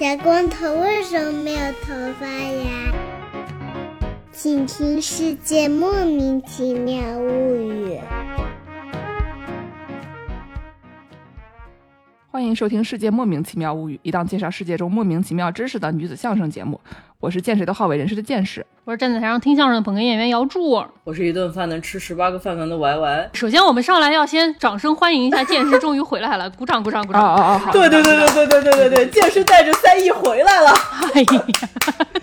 小光头为什么没有头发呀？请听《世界莫名其妙物语》。欢迎收听《世界莫名其妙物语》，一档介绍世界中莫名其妙知识的女子相声节目。我是见谁都好为人师的见识。我是站在台上听相声的捧哏演员姚柱。我是一顿饭能吃十八个饭团的 Y Y。首先，我们上来要先掌声欢迎一下剑师终于回来了，鼓掌鼓掌鼓掌！哦哦哦，好。对对对对对对对对对，剑师带着三亿回来了。哎呀，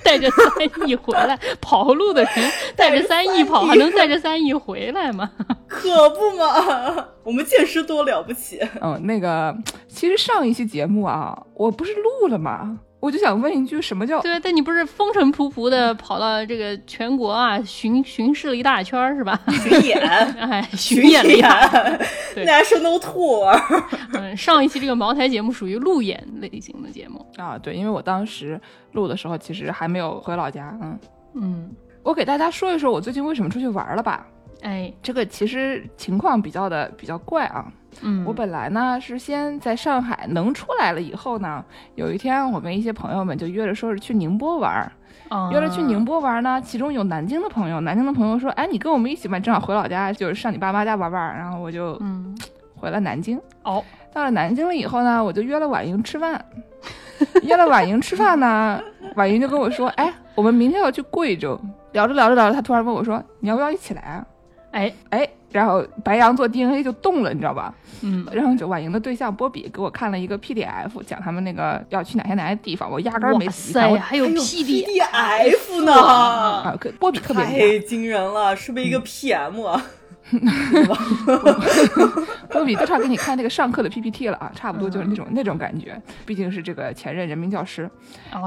带着三亿回来，跑路的人带着三亿跑，还能带着三亿回来吗？可不嘛，我们剑师多了不起。嗯，那个，其实上一期节目啊，我不是录了吗？我就想问一句，什么叫对？但你不是风尘仆仆的跑到这个全国啊巡巡视了一大圈是吧？巡演，哎，巡演了一下。National Tour。嗯，上一期这个茅台节目属于路演类型的节目啊。对，因为我当时录的时候，其实还没有回老家。嗯嗯，我给大家说一说我最近为什么出去玩了吧。哎，这个其实情况比较的比较怪啊。嗯，我本来呢是先在上海能出来了以后呢，有一天我跟一些朋友们就约着说是去宁波玩，约了去宁波玩呢，其中有南京的朋友，南京的朋友说，哎，你跟我们一起吧，正好回老家，就是上你爸妈家玩玩，然后我就嗯。回了南京。哦，到了南京了以后呢，我就约了婉莹吃饭，约了婉莹吃饭呢，婉莹就跟我说，哎，我们明天要去贵州，聊着聊着聊着，她突然问我说，你要不要一起来啊？哎。哎。然后白羊做 DNA 就动了，你知道吧？嗯，然后就婉莹的对象波比给我看了一个 PDF，讲他们那个要去哪些哪些地方，我压根儿没仔细看。还有 PDF 呢？啊，波比特别太惊人了，是不是一个 PM 啊？波比都差给你看那个上课的 PPT 了啊，差不多就是那种那种感觉。毕竟是这个前任人民教师。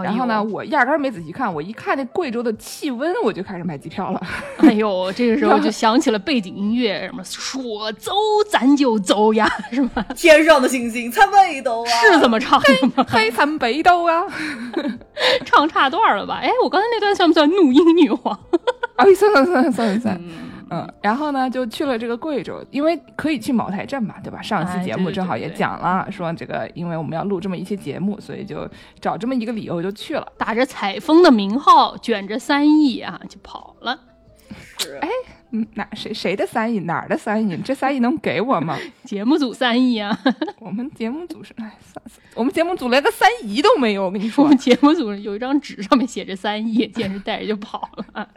然后呢，我压根儿没仔细看，我一看那贵州的气温，我就开始买机票了。哎呦，这个时候就想起了背景音乐，什么说走咱就走呀，是吗？天上的星星参北斗啊，是这么唱的吗？黑参北斗啊，唱差段了吧？哎，我刚才那段算不算怒音女皇？哎，算算算算算。嗯，然后呢，就去了这个贵州，因为可以去茅台镇嘛，对吧？上期节目正好也讲了，说这个，因为我们要录这么一期节目，所以就找这么一个理由就去了，打着采风的名号，卷着三亿啊，就跑了。是，哎，嗯，哪谁谁的三亿？哪儿的三亿？这三亿能给我吗？节目组三亿啊！我们节目组是，哎，算算，我们节目组连个三亿都没有。我跟你说，我们节目组有一张纸，上面写着三亿，简直带着就跑了。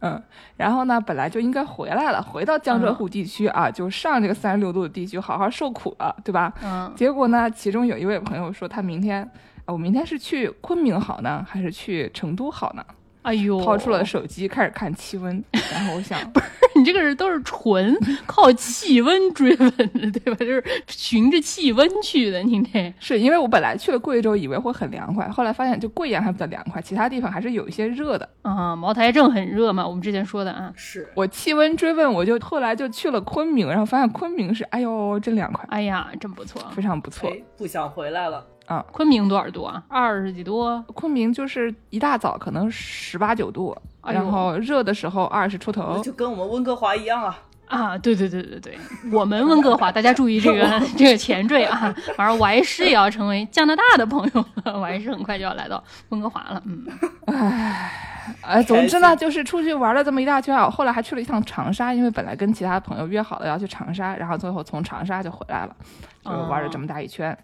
嗯，然后呢，本来就应该回来了，回到江浙沪地区啊，就上这个三十六度的地区好好受苦了，对吧？嗯。结果呢，其中有一位朋友说，他明天，我明天是去昆明好呢，还是去成都好呢？哎呦，掏出了手机开始看气温，然后我想，不是你这个人都是纯 靠气温追问的，对吧？就是循着气温去的。你这是因为我本来去了贵州，以为会很凉快，后来发现就贵阳还比较凉快，其他地方还是有一些热的啊。茅台镇很热嘛，我们之前说的啊。是我气温追问，我就后来就去了昆明，然后发现昆明是，哎呦，真凉快，哎呀，真不错，非常不错，不想回来了。啊，昆明多少度啊？二十几度？昆明就是一大早可能十八九度，然后热的时候二十出头，就跟我们温哥华一样啊。啊，对对对对对，我们温哥华，大家注意这个 这个前缀啊，马上我还是也要成为加拿大的朋友我还是很快就要来到温哥华了。嗯，唉，哎，总之呢，就是出去玩了这么一大圈，后来还去了一趟长沙，因为本来跟其他朋友约好了要去长沙，然后最后从长沙就回来了，就玩了这么大一圈。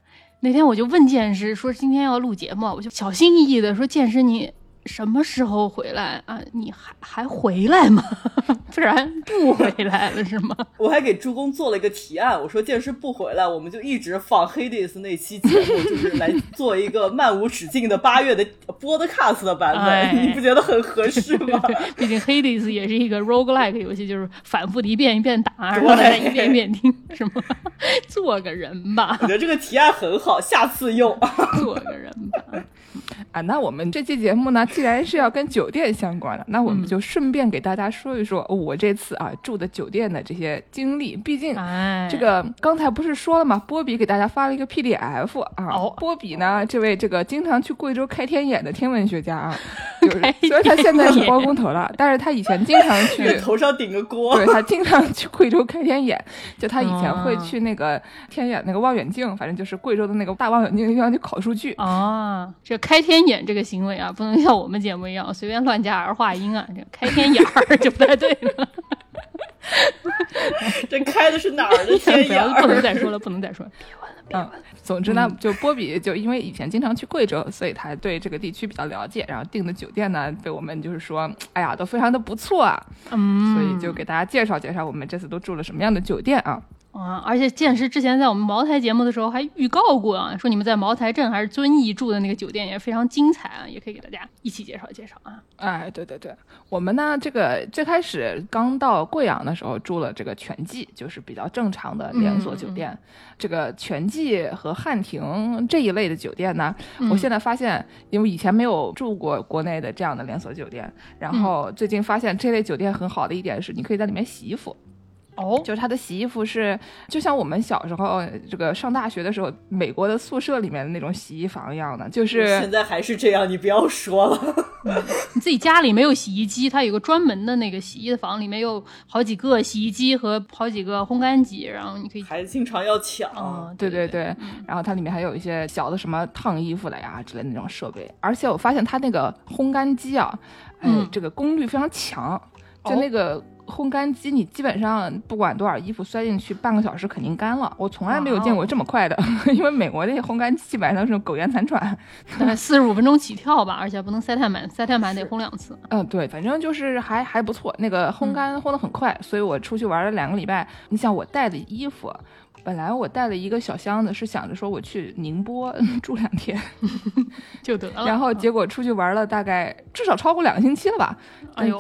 那天我就问健师说今天要录节目，我就小心翼翼的说健师你什么时候回来啊？你还还回来吗？不然不回来了是吗？我还给朱工做了一个提案，我说剑师不回来，我们就一直放 Hades 那期节目，就是来做一个漫无止境的八月的 Podcast 的版本，你不觉得很合适吗？毕竟 Hades 也是一个 roguelike 游戏，就是反复的一遍一遍打，然后大家一遍一遍听，是吗？做个人吧。我觉得这个提案很好，下次用。做个人吧。啊，那我们这期节目呢，既然是要跟酒店相关的，那我们就顺便给大家说一说我这次啊住的酒店的这些经历。毕竟，这个刚才不是说了吗？波比给大家发了一个 PDF 啊。哦。波比呢，这位这个经常去贵州开天眼的天文学家啊，就是虽然他现在是包工头了，但是他以前经常 去头上顶个锅。对他经常去贵州开天眼，就他以前会去那个天眼那个望远镜，反正就是贵州的那个大望远镜地方去考数据啊。这开天。眼这个行为啊，不能像我们节目一样随便乱加儿化音啊，这开天眼儿就不太对了。这开的是哪儿的天眼？不能再说了，不能再说了，别问了，别问了。总之呢，就波比就因为以前经常去贵州，所以他对这个地区比较了解。然后订的酒店呢，被我们就是说，哎呀，都非常的不错啊。嗯，所以就给大家介绍介绍我们这次都住了什么样的酒店啊。啊！而且剑师之前在我们茅台节目的时候还预告过啊，说你们在茅台镇还是遵义住的那个酒店也非常精彩啊，也可以给大家一起介绍介绍啊。哎，对对对，我们呢这个最开始刚到贵阳的时候住了这个全季，就是比较正常的连锁酒店。这个全季和汉庭这一类的酒店呢，我现在发现，因为以前没有住过国内的这样的连锁酒店，然后最近发现这类酒店很好的一点是，你可以在里面洗衣服。哦，就是他的洗衣服是，就像我们小时候这个上大学的时候，美国的宿舍里面的那种洗衣房一样的，就是现在还是这样，你不要说了。你自己家里没有洗衣机，它有个专门的那个洗衣房，里面有好几个洗衣机和好几个烘干机，然后你可以。孩子经常要抢，对对对，然后它里面还有一些小的什么烫衣服的呀之类的那种设备，而且我发现它那个烘干机啊，嗯，这个功率非常强，就那个。烘干机，你基本上不管多少衣服塞进去，半个小时肯定干了。我从来没有见过这么快的，因为美国那些烘干机基本上是苟延残喘，大概 四十五分钟起跳吧，而且不能塞太满，塞太满得烘两次。嗯，对，反正就是还还不错，那个烘干烘得很快，所以我出去玩了两个礼拜。你想我带的衣服。本来我带了一个小箱子，是想着说我去宁波 住两天 就得了，然后结果出去玩了大概至少超过两个星期了吧，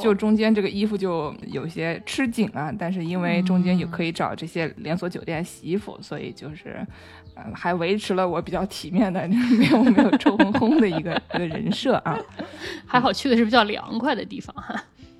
就中间这个衣服就有些吃紧啊。但是因为中间也可以找这些连锁酒店洗衣服，所以就是嗯还维持了我比较体面的 没有没有臭烘烘的一个一个人设啊。还好去的是比较凉快的地方哈。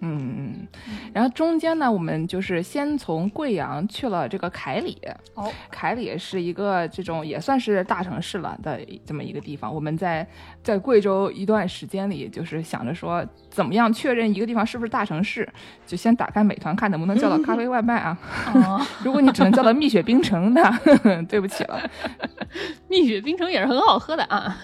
嗯，然后中间呢，我们就是先从贵阳去了这个凯里。哦，凯里是一个这种也算是大城市了的这么一个地方。我们在在贵州一段时间里，就是想着说，怎么样确认一个地方是不是大城市，就先打开美团看能不能叫到咖啡外卖啊。哦，如果你只能叫到蜜雪冰城，那 对不起了。蜜雪冰城也是很好喝的啊。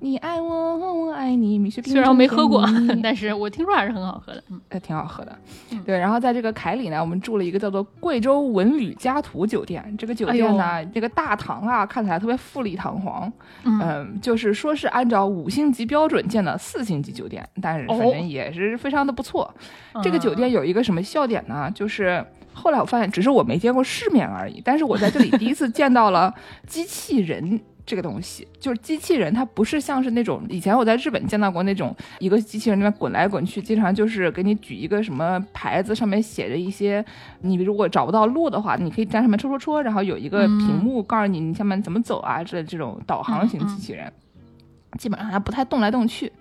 你爱我，我爱你，蜜雪冰城。虽然我没喝过，但是我听说还是很好喝的。嗯。挺好喝的，对。然后在这个凯里呢，我们住了一个叫做贵州文旅家图酒店。这个酒店呢，这个大堂啊，看起来特别富丽堂皇。嗯，就是说是按照五星级标准建的四星级酒店，但是反正也是非常的不错。这个酒店有一个什么笑点呢？就是后来我发现，只是我没见过世面而已。但是我在这里第一次见到了机器人。这个东西就是机器人，它不是像是那种以前我在日本见到过那种一个机器人那边滚来滚去，经常就是给你举一个什么牌子，上面写着一些，你如果找不到路的话，你可以在上面戳戳戳，然后有一个屏幕告诉你你下面怎么走啊之类这种导航型机器人，基本上它不太动来动去。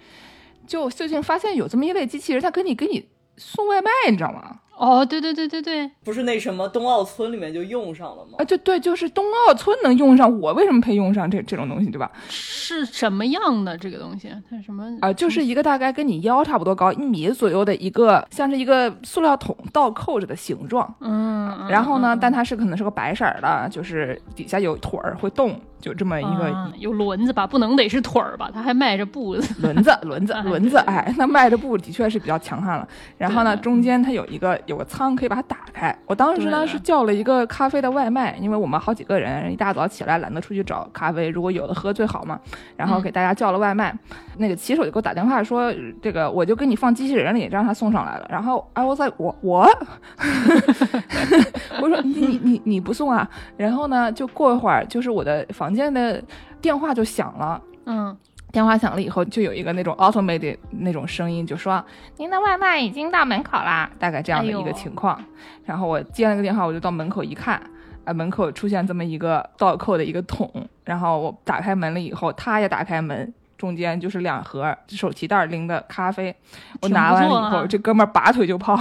就最近发现有这么一类机器人，它给你给你送外卖，你知道吗？哦，对对对对对，不是那什么冬奥村里面就用上了吗？啊，对对，就是冬奥村能用上，我为什么配用上这这种东西，对吧？是什么样的这个东西？它什么啊？就是一个大概跟你腰差不多高，一米左右的一个，像是一个塑料桶倒扣着的形状。嗯，然后呢，但它是可能是个白色的，就是底下有腿儿会动。就这么一个有轮子吧，不能得是腿儿吧？他还迈着步子，轮子 轮子轮子，哎，那迈着步的确是比较强悍了。然后呢，中间它有一个有个仓，可以把它打开。我当时呢是叫了一个咖啡的外卖，因为我们好几个人，一大早起来懒得出去找咖啡，如果有的喝最好嘛。然后给大家叫了外卖，那个骑手就给我打电话说，这个我就给你放机器人里，让他送上来了。然后哎，我在我我，我 说你你你不送啊？然后呢，就过一会儿，就是我的房。房间的电话就响了，嗯，电话响了以后，就有一个那种 automated 那种声音，就说您的外卖已经到门口啦，大概这样的一个情况。然后我接了个电话，我就到门口一看，啊，门口出现这么一个倒扣的一个桶，然后我打开门了以后，他也打开门。中间就是两盒手提袋拎的咖啡。我拿完了以后，这哥们儿拔腿就跑，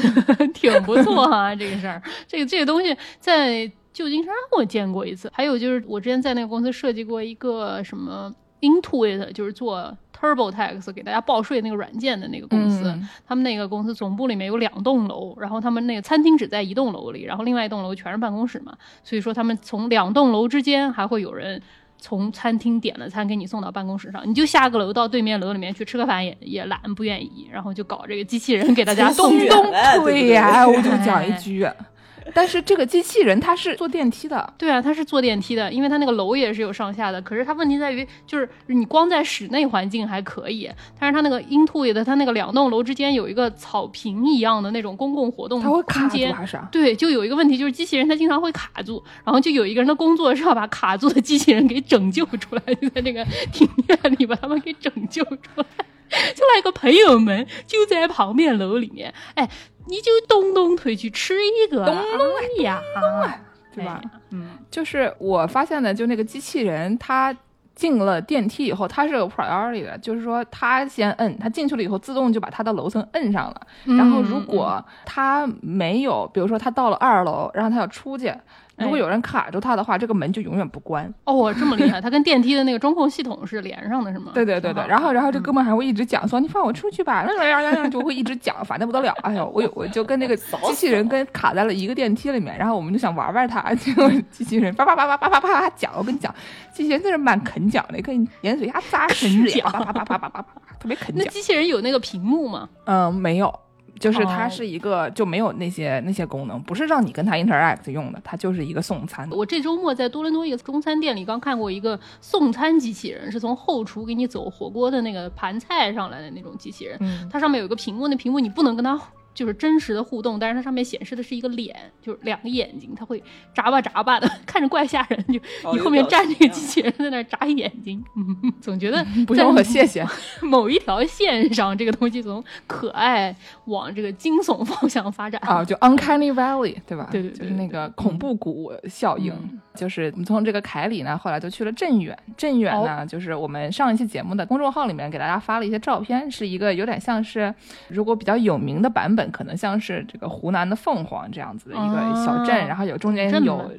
挺不错啊，这个事儿。这个这个东西在旧金山我见过一次，还有就是我之前在那个公司设计过一个什么 Intuit，就是做。TurboTax 给大家报税那个软件的那个公司，他们那个公司总部里面有两栋楼，然后他们那个餐厅只在一栋楼里，然后另外一栋楼全是办公室嘛，所以说他们从两栋楼之间还会有人从餐厅点了餐给你送到办公室上，你就下个楼到对面楼里面去吃个饭也也懒不愿意，然后就搞这个机器人给大家送东对呀，我就讲一句。但是这个机器人它是坐电梯的，对啊，它是坐电梯的，因为它那个楼也是有上下的。可是它问题在于，就是你光在室内环境还可以，但是它那个 Intuit 的，它那个两栋楼之间有一个草坪一样的那种公共活动空间，对，就有一个问题，就是机器人它经常会卡住，然后就有一个人的工作是要把卡住的机器人给拯救出来，就在那个庭院里把他们给拯救出来。就那个朋友们就在旁边楼里面，哎。你就动动腿去吃一个，动动呀，对吧？嗯，就是我发现的，就那个机器人，它进了电梯以后，它是有 priority 的，就是说它先摁，它进去了以后，自动就把它的楼层摁上了。然后如果它没有，比如说它到了二楼，然后它要出去。如果有人卡住它的话，这个门就永远不关。哦，这么厉害！它跟电梯的那个中控系统是连上的，是吗？对对对对。然后，然后这哥们还会一直讲说：“你放我出去吧！”就会一直讲，烦的不得了。哎呦，我有我就跟那个机器人跟卡在了一个电梯里面，然后我们就想玩玩它，结果机器人叭叭叭叭叭叭叭讲。我跟你讲，机器人真是蛮肯讲的，可以盐水鸭扎实讲，叭叭叭叭叭叭，特别肯讲。那机器人有那个屏幕吗？嗯，没有。就是它是一个就没有那些那些功能，不是让你跟它 interact 用的，它就是一个送餐。我这周末在多伦多一个中餐店里刚看过一个送餐机器人，是从后厨给你走火锅的那个盘菜上来的那种机器人，它上面有个屏幕，那屏幕你不能跟它。就是真实的互动，但是它上面显示的是一个脸，就是两个眼睛，它会眨巴眨巴的，看着怪吓人。就你后面站这个机器人在那眨眼睛，嗯总觉得不用我，谢谢。某一条线上，这个东西从可爱往这个惊悚方向发展啊，就 Uncanny Valley，对吧？对对，就是那个恐怖谷效应。就是我们从这个凯里呢，后来就去了镇远。镇远呢，就是我们上一期节目的公众号里面给大家发了一些照片，是一个有点像是如果比较有名的版本。可能像是这个湖南的凤凰这样子的一个小镇，然后有中间有，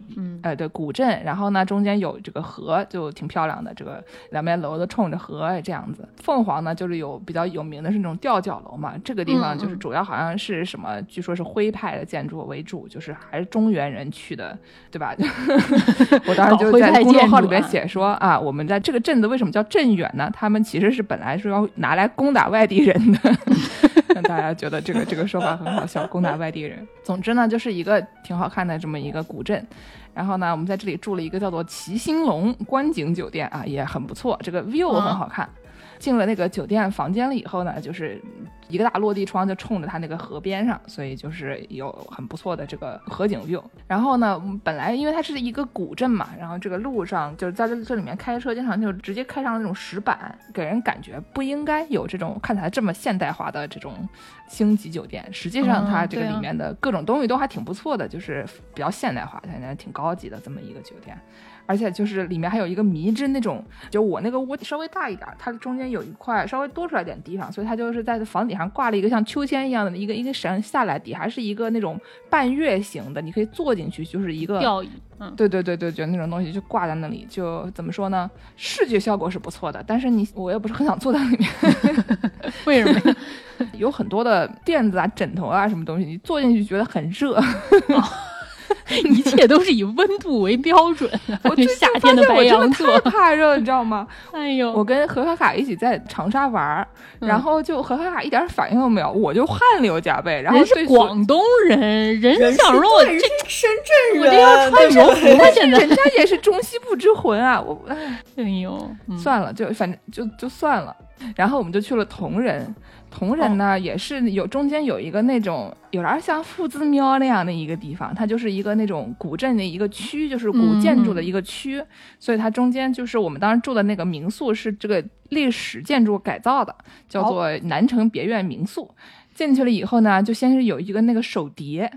呃，对，古镇，然后呢中间有这个河，就挺漂亮的。这个两边楼都冲着河，这样子。凤凰呢，就是有比较有名的是那种吊脚楼嘛。这个地方就是主要好像是什么，据说是徽派的建筑为主，就是还是中原人去的，对吧？我当时就在公众号里面写说啊，我们在这个镇子为什么叫镇远呢？他们其实是本来是要拿来攻打外地人的。让 大家觉得这个这个说法很好笑，攻打外地人。总之呢，就是一个挺好看的这么一个古镇。然后呢，我们在这里住了一个叫做齐兴隆观景酒店啊，也很不错，这个 view 很好看。进了那个酒店房间了以后呢，就是一个大落地窗就冲着它那个河边上，所以就是有很不错的这个河景 view。然后呢，本来因为它是一个古镇嘛，然后这个路上就是在这这里面开车，经常就直接开上那种石板，给人感觉不应该有这种看起来这么现代化的这种星级酒店。实际上它这个里面的各种东西都还挺不错的，就是比较现代化，现在挺高级的这么一个酒店。而且就是里面还有一个迷之那种，就我那个屋稍微大一点，它中间有一块稍微多出来点地方，所以它就是在房顶上挂了一个像秋千一样的一个一个绳下来，底还是一个那种半月形的，你可以坐进去，就是一个吊椅。嗯，对对对对，就那种东西就挂在那里，就怎么说呢？视觉效果是不错的，但是你我也不是很想坐在里面。为什么？有很多的垫子啊、枕头啊什么东西，你坐进去觉得很热。一切都是以温度为标准。我夏天的白羊座太怕热，你知道吗？哎呦，我跟何卡卡一起在长沙玩，然后就何卡卡一点反应都没有，我就汗流浃背。然后是广东人，人想说我这深圳人，我这要穿羽绒服，现在人家也是中西部之魂啊！我哎，哎呦，算了，就反正就就算了。然后我们就去了铜仁。铜仁呢，也是有中间有一个那种有点像夫子庙那样的一个地方，它就是一个那种古镇的一个区，就是古建筑的一个区，所以它中间就是我们当时住的那个民宿是这个历史建筑改造的，叫做南城别院民宿。进去了以后呢，就先是有一个那个手碟，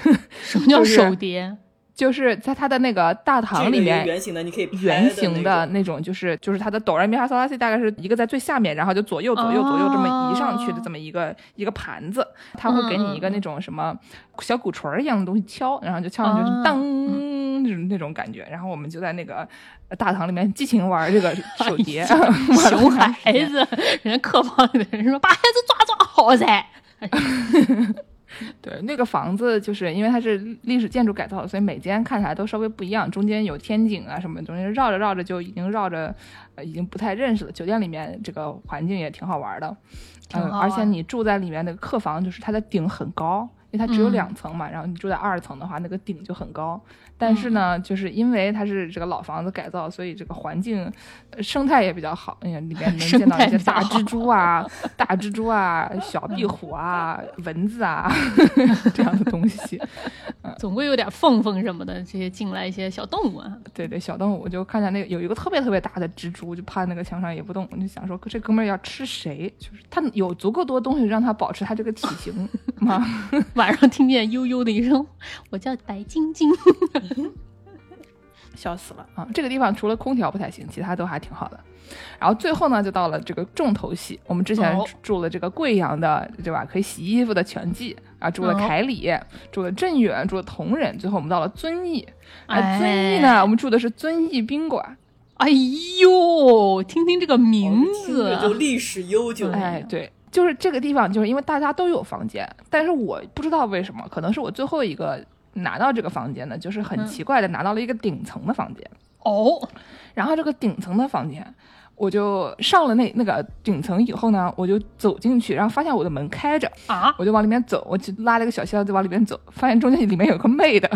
什么叫手碟？就是在它的那个大堂里面，圆形的，你可以圆形的那种，就是就是它的哆来咪发嗦拉西大概是一个在最下面，然后就左右左右左右这么移上去的这么一个一个盘子，它会给你一个那种什么小鼓槌一样的东西敲，然后就敲上去当那种那种感觉，然后我们就在那个大堂里面激情玩这个手碟，熊孩子，人家客房里的人说把孩子抓抓好噻。对，那个房子就是因为它是历史建筑改造的，所以每间看起来都稍微不一样。中间有天井啊什么，中间绕着绕着就已经绕着，呃，已经不太认识了。酒店里面这个环境也挺好玩的，嗯，而且你住在里面那个客房，就是它的顶很高，因为它只有两层嘛。然后你住在二层的话，那个顶就很高。但是呢，就是因为它是这个老房子改造，所以这个环境生态也比较好。哎呀，里面能见到一些大蜘蛛啊、大蜘蛛啊、小壁虎啊、蚊子啊 这样的东西。总归有点缝缝什么的，这些进来一些小动物。啊。对对，小动物，我就看见那个有一个特别特别大的蜘蛛，就趴在那个墙上也不动。我就想说，这哥们儿要吃谁？就是他有足够多东西让他保持他这个体型吗？晚上听见悠悠的一声，我叫白晶晶。笑死了啊！这个地方除了空调不太行，其他都还挺好的。然后最后呢，就到了这个重头戏。我们之前住了这个贵阳的，对吧？可以洗衣服的全季啊，住了凯里，住了镇远，住了同仁。最后我们到了遵义。啊，遵义呢，我们住的是遵义宾馆。哎呦，听听这个名字，就历史悠久。哎，对，就是这个地方，就是因为大家都有房间，但是我不知道为什么，可能是我最后一个。拿到这个房间呢，就是很奇怪的拿到了一个顶层的房间。哦。然后这个顶层的房间，我就上了那那个顶层以后呢，我就走进去，然后发现我的门开着。啊，我就往里面走，我就拉了个小箱子往里面走，发现中间里面有个妹的，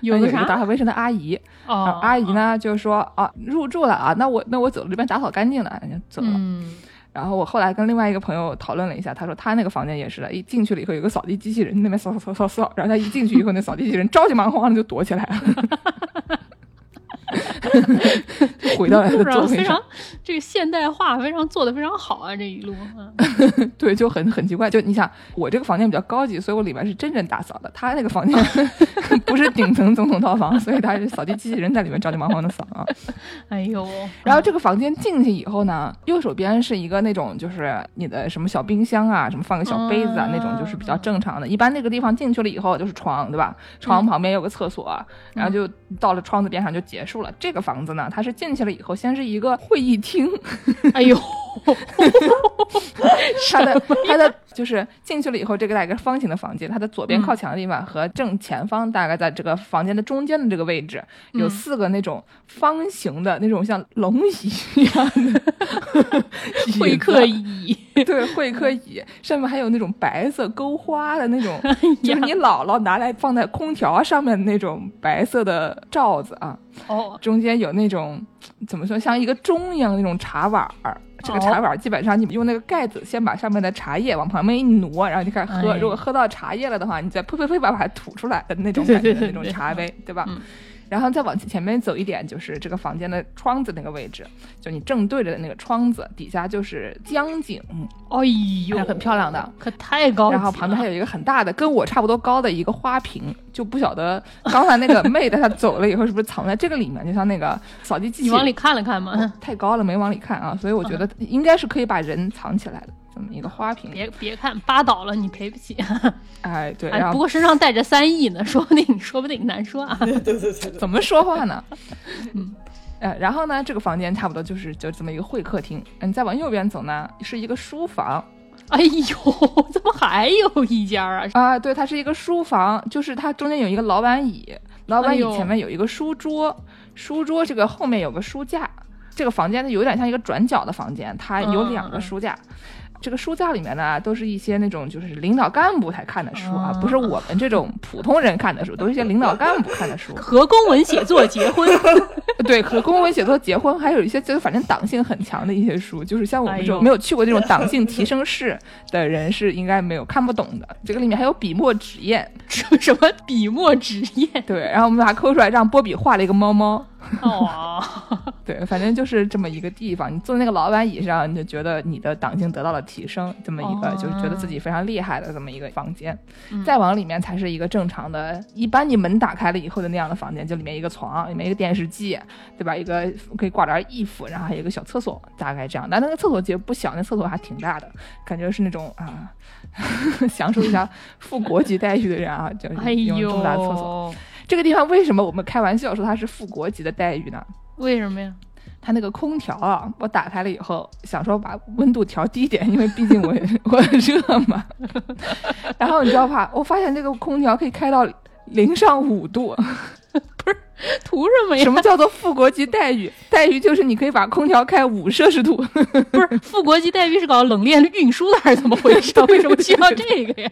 有 一个打扫卫生的阿姨。哦，阿姨呢就说啊，入住了啊，那我那我走了，这边打扫干净了，就走了。然后我后来跟另外一个朋友讨论了一下，他说他那个房间也是的，一进去了以后有个扫地机器人那边扫扫扫扫扫，然后他一进去以后那扫地机器人着急忙慌的就躲起来了。回到 了座位上，这个现代化非常做的非常好啊，这一路。对，就很很奇怪，就你想我这个房间比较高级，所以我里面是真人打扫的。他那个房间不是顶层总统套房，所以他是扫地机器人在里面着急忙慌的扫啊。哎呦，然后这个房间进去以后呢，右手边是一个那种就是你的什么小冰箱啊，什么放个小杯子啊那种，就是比较正常的。一般那个地方进去了以后就是床，对吧？床旁边有个厕所，然后就到了窗子边上就结束。这个房子呢，它是进去了以后，先是一个会议厅。哎呦，它的它的就是进去了以后，这个大概方形的房间，它的左边靠墙的地方和正前方，大概在这个房间的中间的这个位置，有四个那种方形的那种像龙椅一样的 会客椅，对，会客椅上面还有那种白色勾花的那种，就是你姥姥拿来放在空调上面的那种白色的罩子啊。哦，中间有那种怎么说，像一个钟一样的那种茶碗儿。这个茶碗基本上你用那个盖子先把上面的茶叶往旁边一挪，然后就开始喝。如果喝到茶叶了的话，你再呸呸呸把它吐出来的那种感觉的那种茶杯，对吧？然后再往前面走一点，就是这个房间的窗子那个位置，就你正对着的那个窗子底下就是江景，哎呦，很漂亮的，可太高了。然后旁边还有一个很大的，跟我差不多高的一个花瓶，就不晓得刚才那个妹的她走了以后是不是藏在这个里面，就像那个扫地机器。你往里看了看吗？太高了，没往里看啊，所以我觉得应该是可以把人藏起来的。这么一个花瓶，别别看扒倒了，你赔不起。哎，对，不过身上带着三亿呢，说不定说不定难说啊。对对对，怎么说话呢？嗯，呃，然后呢，这个房间差不多就是就这么一个会客厅。嗯，再往右边走呢，是一个书房。哎呦，怎么还有一家啊？啊，对，它是一个书房，就是它中间有一个老板椅，老板椅前面有一个书桌，书桌这个后面有个书架。这个房间它有点像一个转角的房间，它有两个书架。这个书架里面呢，都是一些那种就是领导干部才看的书啊，不是我们这种普通人看的书，都是一些领导干部看的书。和公文写作结婚，对，和公文写作结婚，还有一些就是反正党性很强的一些书，就是像我们这种没有去过这种党性提升室的人是应该没有看不懂的。这个里面还有笔墨纸砚，什么笔墨纸砚？对，然后我们把它抠出来，让波比画了一个猫猫。哦。对，反正就是这么一个地方。你坐那个老板椅上，你就觉得你的党性得到了提升，这么一个就是觉得自己非常厉害的这么一个房间。再往里面才是一个正常的，一般你门打开了以后的那样的房间，就里面一个床，里面一个电视机，对吧？一个可以挂点衣服，然后还有一个小厕所，大概这样。但那个厕所其实不小，那厕所还挺大的，感觉是那种啊，享受一下副国级待遇的人啊，就用这么大的厕所。这个地方为什么我们开玩笑说它是副国级的待遇呢？为什么呀？它那个空调啊，我打开了以后，想说把温度调低点，因为毕竟我 我热嘛。然后你知道吧？我发现这个空调可以开到零上五度，不是图什么呀？什么叫做副国级待遇？待遇就是你可以把空调开五摄氏度，不是副国级待遇是搞冷链运输的还是怎么回事？为什么需要这个呀？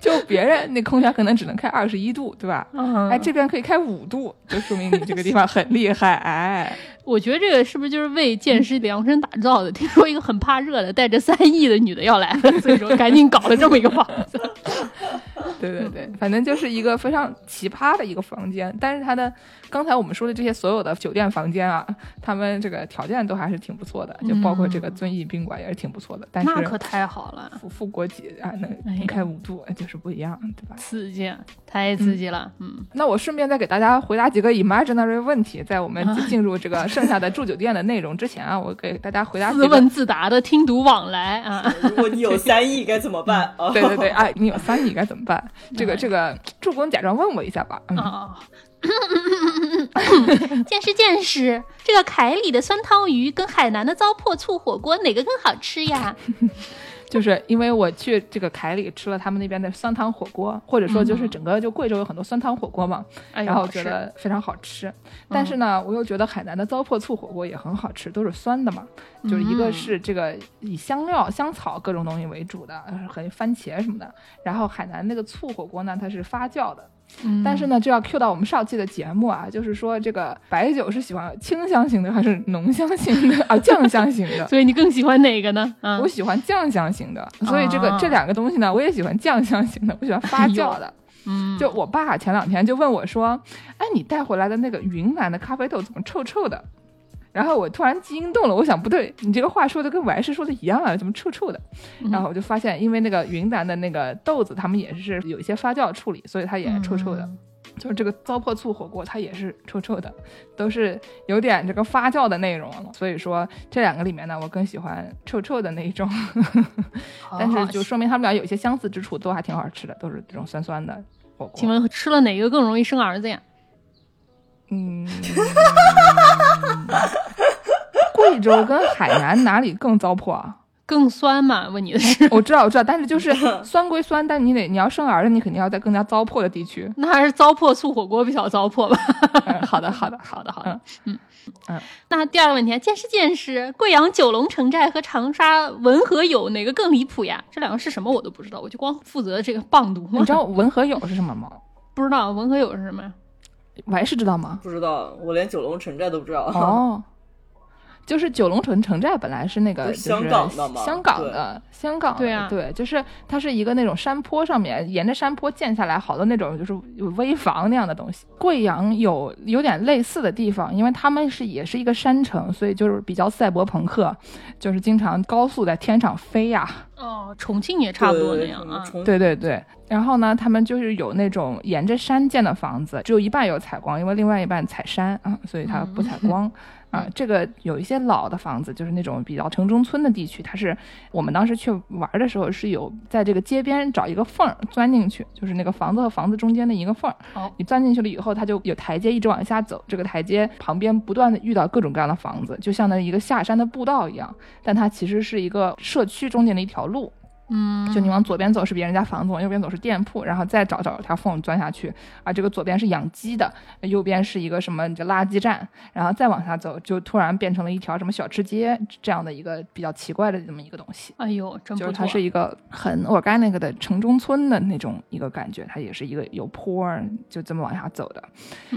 就别人那空调可能只能开二十一度，对吧？哎，这边可以开五度，就说明你这个地方很厉害。哎，我觉得这个是不是就是为剑师量身打造的？听说一个很怕热的，带着三亿的女的要来了，所以说赶紧搞了这么一个房子。对对对，反正就是一个非常奇葩的一个房间。但是它的刚才我们说的这些所有的酒店房间啊，他们这个条件都还是挺不错的，就包括这个遵义宾馆也是挺不错的。但是那可太好了，副副国级啊，能开五度就。是不一样，对吧？刺激，太刺激了。嗯，那我顺便再给大家回答几个 imaginary 问题，在我们进入这个剩下的住酒店的内容之前啊，我给大家回答自问自答的听读往来啊。如果你有三亿该怎么办？对对对，哎，你有三亿该怎么办？这个这个，助攻假装问我一下吧。啊，见识见识，这个凯里的酸汤鱼跟海南的糟粕醋火锅哪个更好吃呀？就是因为我去这个凯里吃了他们那边的酸汤火锅，或者说就是整个就贵州有很多酸汤火锅嘛，然后觉得非常好吃。但是呢，我又觉得海南的糟粕醋火锅也很好吃，都是酸的嘛。就是一个是这个以香料、香草各种东西为主的，很番茄什么的。然后海南那个醋火锅呢，它是发酵的。但是呢，就要 Q 到我们上期的节目啊，就是说这个白酒是喜欢清香型的还是浓香型的啊？酱香型的，所以你更喜欢哪个呢？我喜欢酱香型的，所以这个这两个东西呢，我也喜欢酱香型的，我喜欢发酵的。嗯，就我爸前两天就问我说：“哎，你带回来的那个云南的咖啡豆怎么臭臭的？”然后我突然惊动了，我想不对，你这个话说的跟我还是说的一样啊，怎么臭臭的？然后我就发现，因为那个云南的那个豆子，他们也是有一些发酵处理，所以它也臭臭的。就是这个糟粕醋火锅，它也是臭臭的，都是有点这个发酵的内容。所以说这两个里面呢，我更喜欢臭臭的那一种。但是就说明他们俩有一些相似之处，都还挺好吃的，都是这种酸酸的火锅。请问吃了哪个更容易生儿子呀？嗯，贵州跟海南哪里更糟粕啊？更酸嘛？问你的是，我知道，我知道，但是就是酸归酸，但你得你要生儿子，你肯定要在更加糟粕的地区。那还是糟粕醋火锅比较糟粕吧？好的，好的，好的，好的，嗯嗯。那第二个问题，见识见识，贵阳九龙城寨和长沙文和友哪个更离谱呀？这两个是什么我都不知道，我就光负责这个棒读。你知道文和友是什么吗？不知道，文和友是什么呀？我是知道吗？不知道，我连九龙城寨都不知道。哦，就是九龙城城寨本来是那个香港的嘛，香港的，香港对啊，对，就是它是一个那种山坡上面，沿着山坡建下来好多那种就是危房那样的东西。贵阳有有点类似的地方，因为他们是也是一个山城，所以就是比较赛博朋克，就是经常高速在天上飞呀。哦，重庆也差不多那样啊。对对对。然后呢，他们就是有那种沿着山建的房子，只有一半有采光，因为另外一半采山啊，所以它不采光啊。这个有一些老的房子，就是那种比较城中村的地区，它是我们当时去玩的时候是有在这个街边找一个缝儿钻进去，就是那个房子和房子中间的一个缝儿。哦，你钻进去了以后，它就有台阶一直往下走，这个台阶旁边不断的遇到各种各样的房子，就像那一个下山的步道一样，但它其实是一个社区中间的一条路。嗯，就你往左边走是别人家房子，往右边走是店铺，然后再找找条缝钻下去啊。这个左边是养鸡的，右边是一个什么这垃圾站，然后再往下走就突然变成了一条什么小吃街这样的一个比较奇怪的这么一个东西。哎呦，真就是它是一个很 organic 的城中村的那种一个感觉，它也是一个有坡就这么往下走的。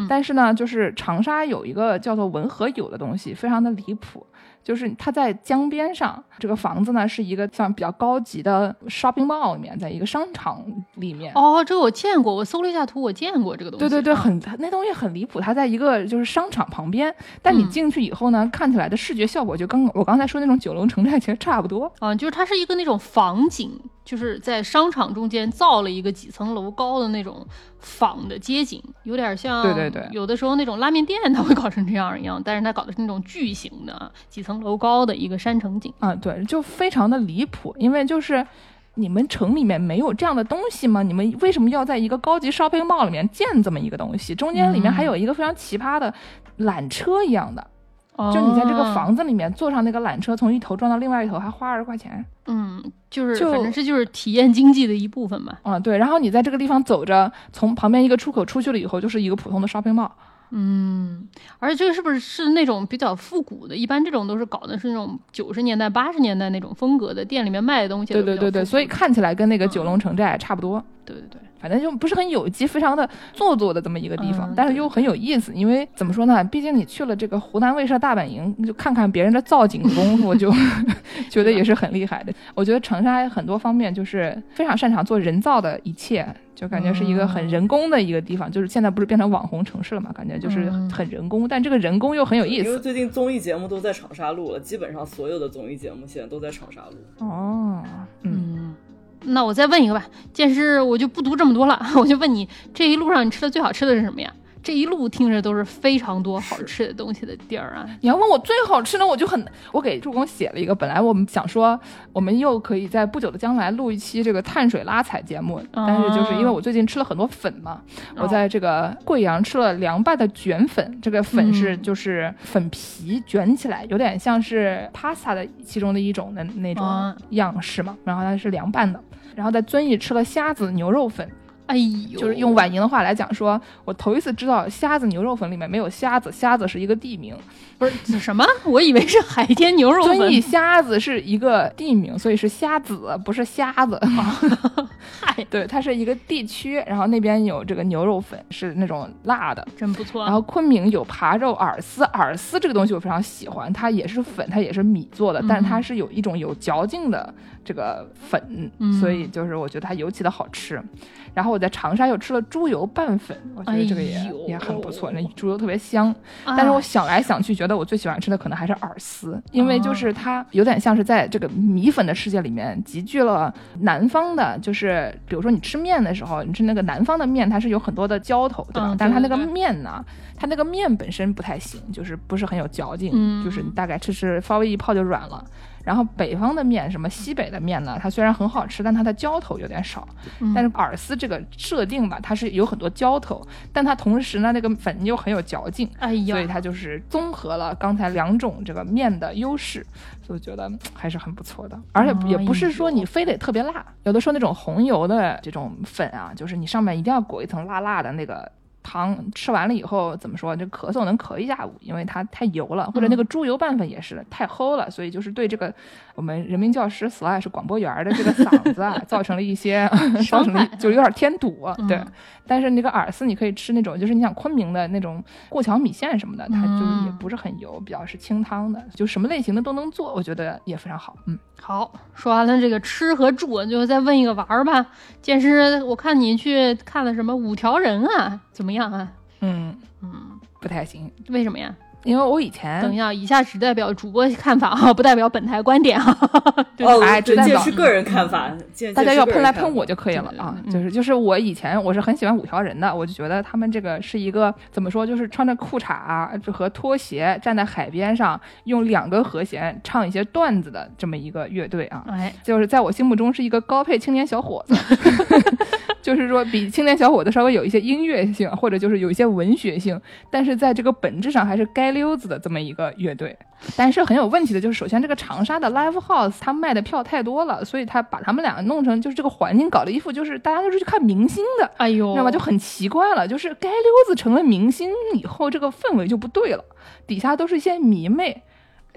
但是呢，就是长沙有一个叫做文和友的东西，非常的离谱。就是它在江边上，这个房子呢是一个像比较高级的 shopping mall 里面，在一个商场里面。哦，这个我见过，我搜了一下图，我见过这个东西。对对对，很那东西很离谱，它在一个就是商场旁边，但你进去以后呢，看起来的视觉效果就跟我刚才说那种九龙城寨其实差不多。嗯，就是它是一个那种房景。就是在商场中间造了一个几层楼高的那种仿的街景，有点像，对对对，有的时候那种拉面店它会搞成这样一样，但是它搞的是那种巨型的几层楼高的一个山城景啊，对，就非常的离谱，因为就是你们城里面没有这样的东西吗？你们为什么要在一个高级 shopping mall 里面建这么一个东西？中间里面还有一个非常奇葩的缆车一样的。就你在这个房子里面坐上那个缆车，从一头转到另外一头，还花二十块钱。嗯，就是反正这就是体验经济的一部分嘛。嗯，对。然后你在这个地方走着，从旁边一个出口出去了以后，就是一个普通的 shopping mall。嗯，而且这个是不是是那种比较复古的？一般这种都是搞的是那种九十年代、八十年代那种风格的店里面卖的东西。对对对对，所以看起来跟那个九龙城寨差不多。对对对。反正就不是很有机，非常的做作的这么一个地方，但是又很有意思。因为怎么说呢？毕竟你去了这个湖南卫视大本营，就看看别人的造景功夫，就 觉得也是很厉害的。我觉得长沙很多方面就是非常擅长做人造的一切，就感觉是一个很人工的一个地方。就是现在不是变成网红城市了嘛？感觉就是很人工，但这个人工又很有意思。因为最近综艺节目都在长沙录了，基本上所有的综艺节目现在都在长沙录。哦，嗯。那我再问一个吧，剑师，我就不读这么多了，我就问你，这一路上你吃的最好吃的是什么呀？这一路听着都是非常多好吃的东西的地儿啊！你要问我最好吃的，我就很，我给助攻写了一个，本来我们想说，我们又可以在不久的将来录一期这个碳水拉踩节目，但是就是因为我最近吃了很多粉嘛，我在这个贵阳吃了凉拌的卷粉，这个粉是就是粉皮卷起来，有点像是 pasta 的其中的一种的那种样式嘛，然后它是凉拌的。然后在遵义吃了虾子牛肉粉，哎呦，就是用婉莹的话来讲，说我头一次知道虾子牛肉粉里面没有虾子，虾子是一个地名，不是什么？我以为是海天牛肉粉。遵义虾子是一个地名，所以是虾子，不是虾子。嗨，对，它是一个地区，然后那边有这个牛肉粉，是那种辣的，真不错。然后昆明有扒肉饵丝，饵丝这个东西我非常喜欢，它也是粉，它也是米做的，但是它是有一种有嚼劲的。这个粉，所以就是我觉得它尤其的好吃。然后我在长沙又吃了猪油拌粉，我觉得这个也也很不错，那猪油特别香。但是我想来想去，觉得我最喜欢吃的可能还是饵丝，因为就是它有点像是在这个米粉的世界里面集聚了南方的，就是比如说你吃面的时候，你吃那个南方的面，它是有很多的浇头，对吧？但是它那个面呢，它那个面本身不太行，就是不是很有嚼劲，就是你大概吃吃，稍微一泡就软了。然后北方的面，什么西北的面呢？它虽然很好吃，但它的浇头有点少。但是饵丝这个设定吧，它是有很多浇头，但它同时呢，那个粉又很有嚼劲，哎呀，所以它就是综合了刚才两种这个面的优势，所以我觉得还是很不错的。而且也不是说你非得特别辣，有的时候那种红油的这种粉啊，就是你上面一定要裹一层辣辣的那个。汤吃完了以后怎么说？这咳嗽能咳一下午，因为它太油了。或者那个猪油拌粉也是太齁了，所以就是对这个我们人民教师 slash 广播员的这个嗓子啊，造成了一些造成了就有点添堵。对，但是那个饵丝你可以吃那种，就是你想昆明的那种过桥米线什么的，它就也不是很油，比较是清汤的，就什么类型的都能做，我觉得也非常好。嗯，好，说完了这个吃和住，就再问一个玩儿吧。健师，我看你去看了什么五条人啊？怎么样啊？嗯嗯，不太行。为什么呀？因为我以前等一下，以下只代表主播看法啊，不代表本台观点啊。哦，这是个人看法，大家要喷来喷我就可以了啊。就是就是我以前我是很喜欢五条人的，我就觉得他们这个是一个怎么说，就是穿着裤衩和拖鞋站在海边上，用两个和弦唱一些段子的这么一个乐队啊。哎，就是在我心目中是一个高配青年小伙子。就是说，比青年小伙子稍微有一些音乐性，或者就是有一些文学性，但是在这个本质上还是街溜子的这么一个乐队。但是很有问题的就是，首先这个长沙的 live house 它卖的票太多了，所以他把他们俩弄成就是这个环境搞的一副就是大家都是去看明星的，哎呦，知道吗？就很奇怪了，就是街溜子成了明星以后，这个氛围就不对了，底下都是一些迷妹。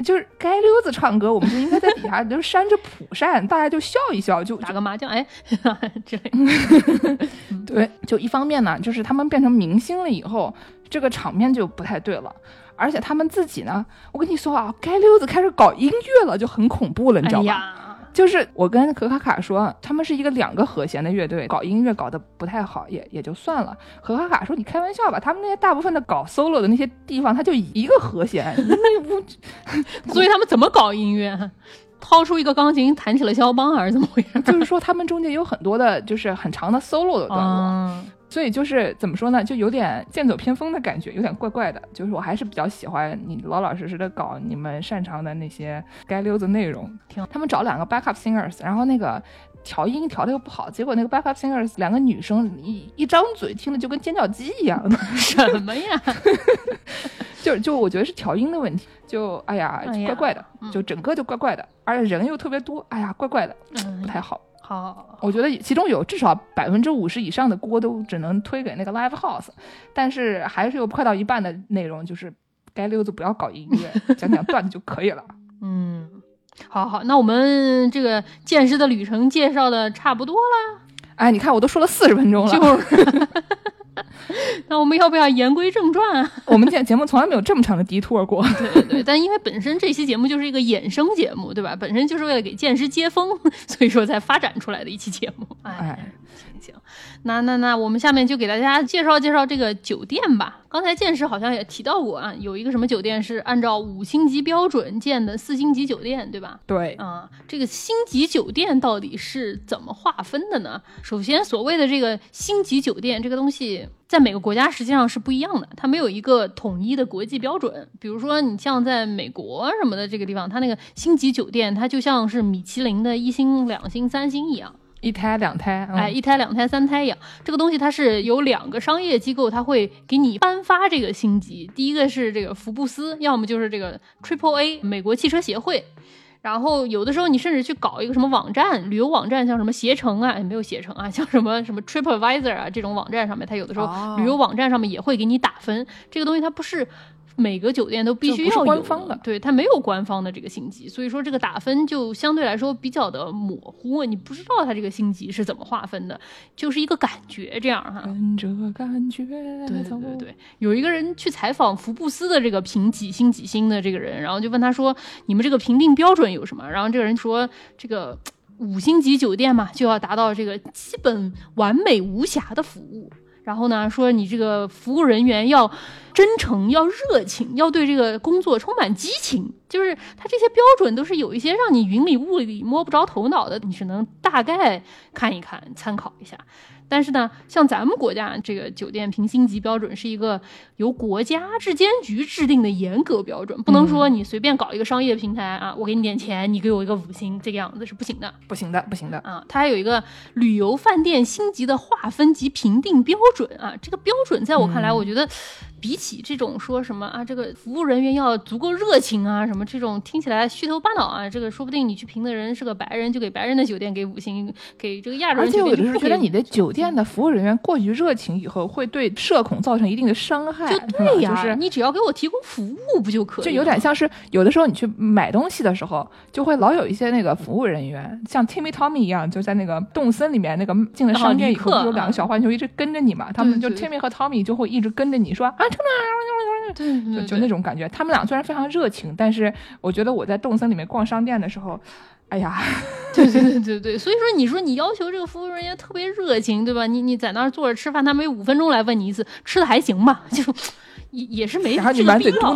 就是街溜子唱歌，我们就应该在底下就扇着蒲扇，大家就笑一笑，就打个麻将，哎，之类。对，就一方面呢，就是他们变成明星了以后，这个场面就不太对了。而且他们自己呢，我跟你说啊，街溜子开始搞音乐了，就很恐怖了，你知道吧？就是我跟可卡卡说，他们是一个两个和弦的乐队，搞音乐搞得不太好，也也就算了。可卡卡说：“你开玩笑吧？他们那些大部分的搞 solo 的那些地方，他就一个和弦，那不，所以他们怎么搞音乐？掏出一个钢琴弹起了肖邦，还是怎么回事？就是说他们中间有很多的，就是很长的 solo 的段落。”所以就是怎么说呢，就有点剑走偏锋的感觉，有点怪怪的。就是我还是比较喜欢你老老实实的搞你们擅长的那些该溜子内容。他们找两个 backup singers，然后那个调音调的又不好，结果那个 backup singers 两个女生一一张嘴听的就跟尖叫鸡一样的。什么呀？就就我觉得是调音的问题。就哎呀，怪怪的，就整个就怪怪的，而且人又特别多，哎呀，怪怪的，不太好。好，我觉得其中有至少百分之五十以上的锅都只能推给那个 live house，但是还是有快到一半的内容就是该溜子不要搞音乐，讲讲段子就可以了。嗯，好好，那我们这个剑师的旅程介绍的差不多了。哎，你看我都说了四十分钟了。就是。那我们要不要言归正传？我们这节目从来没有这么长的 detour 过。对对对，但因为本身这期节目就是一个衍生节目，对吧？本身就是为了给剑师接风，所以说才发展出来的一期节目。哎。那那那，我们下面就给大家介绍介绍这个酒店吧。刚才剑师好像也提到过啊，有一个什么酒店是按照五星级标准建的四星级酒店，对吧？对啊，这个星级酒店到底是怎么划分的呢？首先，所谓的这个星级酒店这个东西，在每个国家实际上是不一样的，它没有一个统一的国际标准。比如说，你像在美国什么的这个地方，它那个星级酒店，它就像是米其林的一星、两星、三星一样。一胎两胎，哎，一胎两胎三胎养这个东西，它是有两个商业机构，它会给你颁发这个星级。第一个是这个福布斯，要么就是这个 Triple A 美国汽车协会。然后有的时候你甚至去搞一个什么网站，旅游网站，像什么携程啊，没有携程啊，像什么什么 TripAdvisor 啊这种网站上面，它有的时候旅游网站上面也会给你打分。这个东西它不是。每个酒店都必须要官方的，对它没有官方的这个星级，所以说这个打分就相对来说比较的模糊，你不知道它这个星级是怎么划分的，就是一个感觉这样哈。跟着感觉，对对对，有一个人去采访福布斯的这个评几星几星的这个人，然后就问他说：“你们这个评定标准有什么？”然后这个人说：“这个五星级酒店嘛，就要达到这个基本完美无瑕的服务。”然后呢，说你这个服务人员要真诚、要热情、要对这个工作充满激情，就是他这些标准都是有一些让你云里雾里摸不着头脑的，你只能大概看一看、参考一下。但是呢，像咱们国家这个酒店评星级标准是一个由国家质监局制定的严格标准，不能说你随便搞一个商业平台啊，我给你点钱，你给我一个五星，这个样子是不行的，不行的，不行的啊！它还有一个旅游饭店星级的划分及评定标准啊，这个标准在我看来，我觉得。比起这种说什么啊，这个服务人员要足够热情啊，什么这种听起来虚头巴脑啊，这个说不定你去评的人是个白人，就给白人的酒店给五星，给这个亚洲人。而且有的时候觉得你的酒店的服务人员过于热情，以后会对社恐造成一定的伤害。就对呀，就是你只要给我提供服务不就可以？就有点像是有的时候你去买东西的时候，就会老有一些那个服务人员，像 Timmy Tommy 一样，就在那个动森里面那个进了商店以后，有两个小浣熊一直跟着你嘛，他们就 Timmy 和 Tommy 就会一直跟着你说啊，对，就就那种感觉。他们俩虽然非常热情，但是我觉得我在动森里面逛商店的时候，哎呀，对对对对对。所以说，你说你要求这个服务人员特别热情，对吧？你你在那儿坐着吃饭，他每五分钟来问你一次，吃的还行吧？就。也也是没这个必要，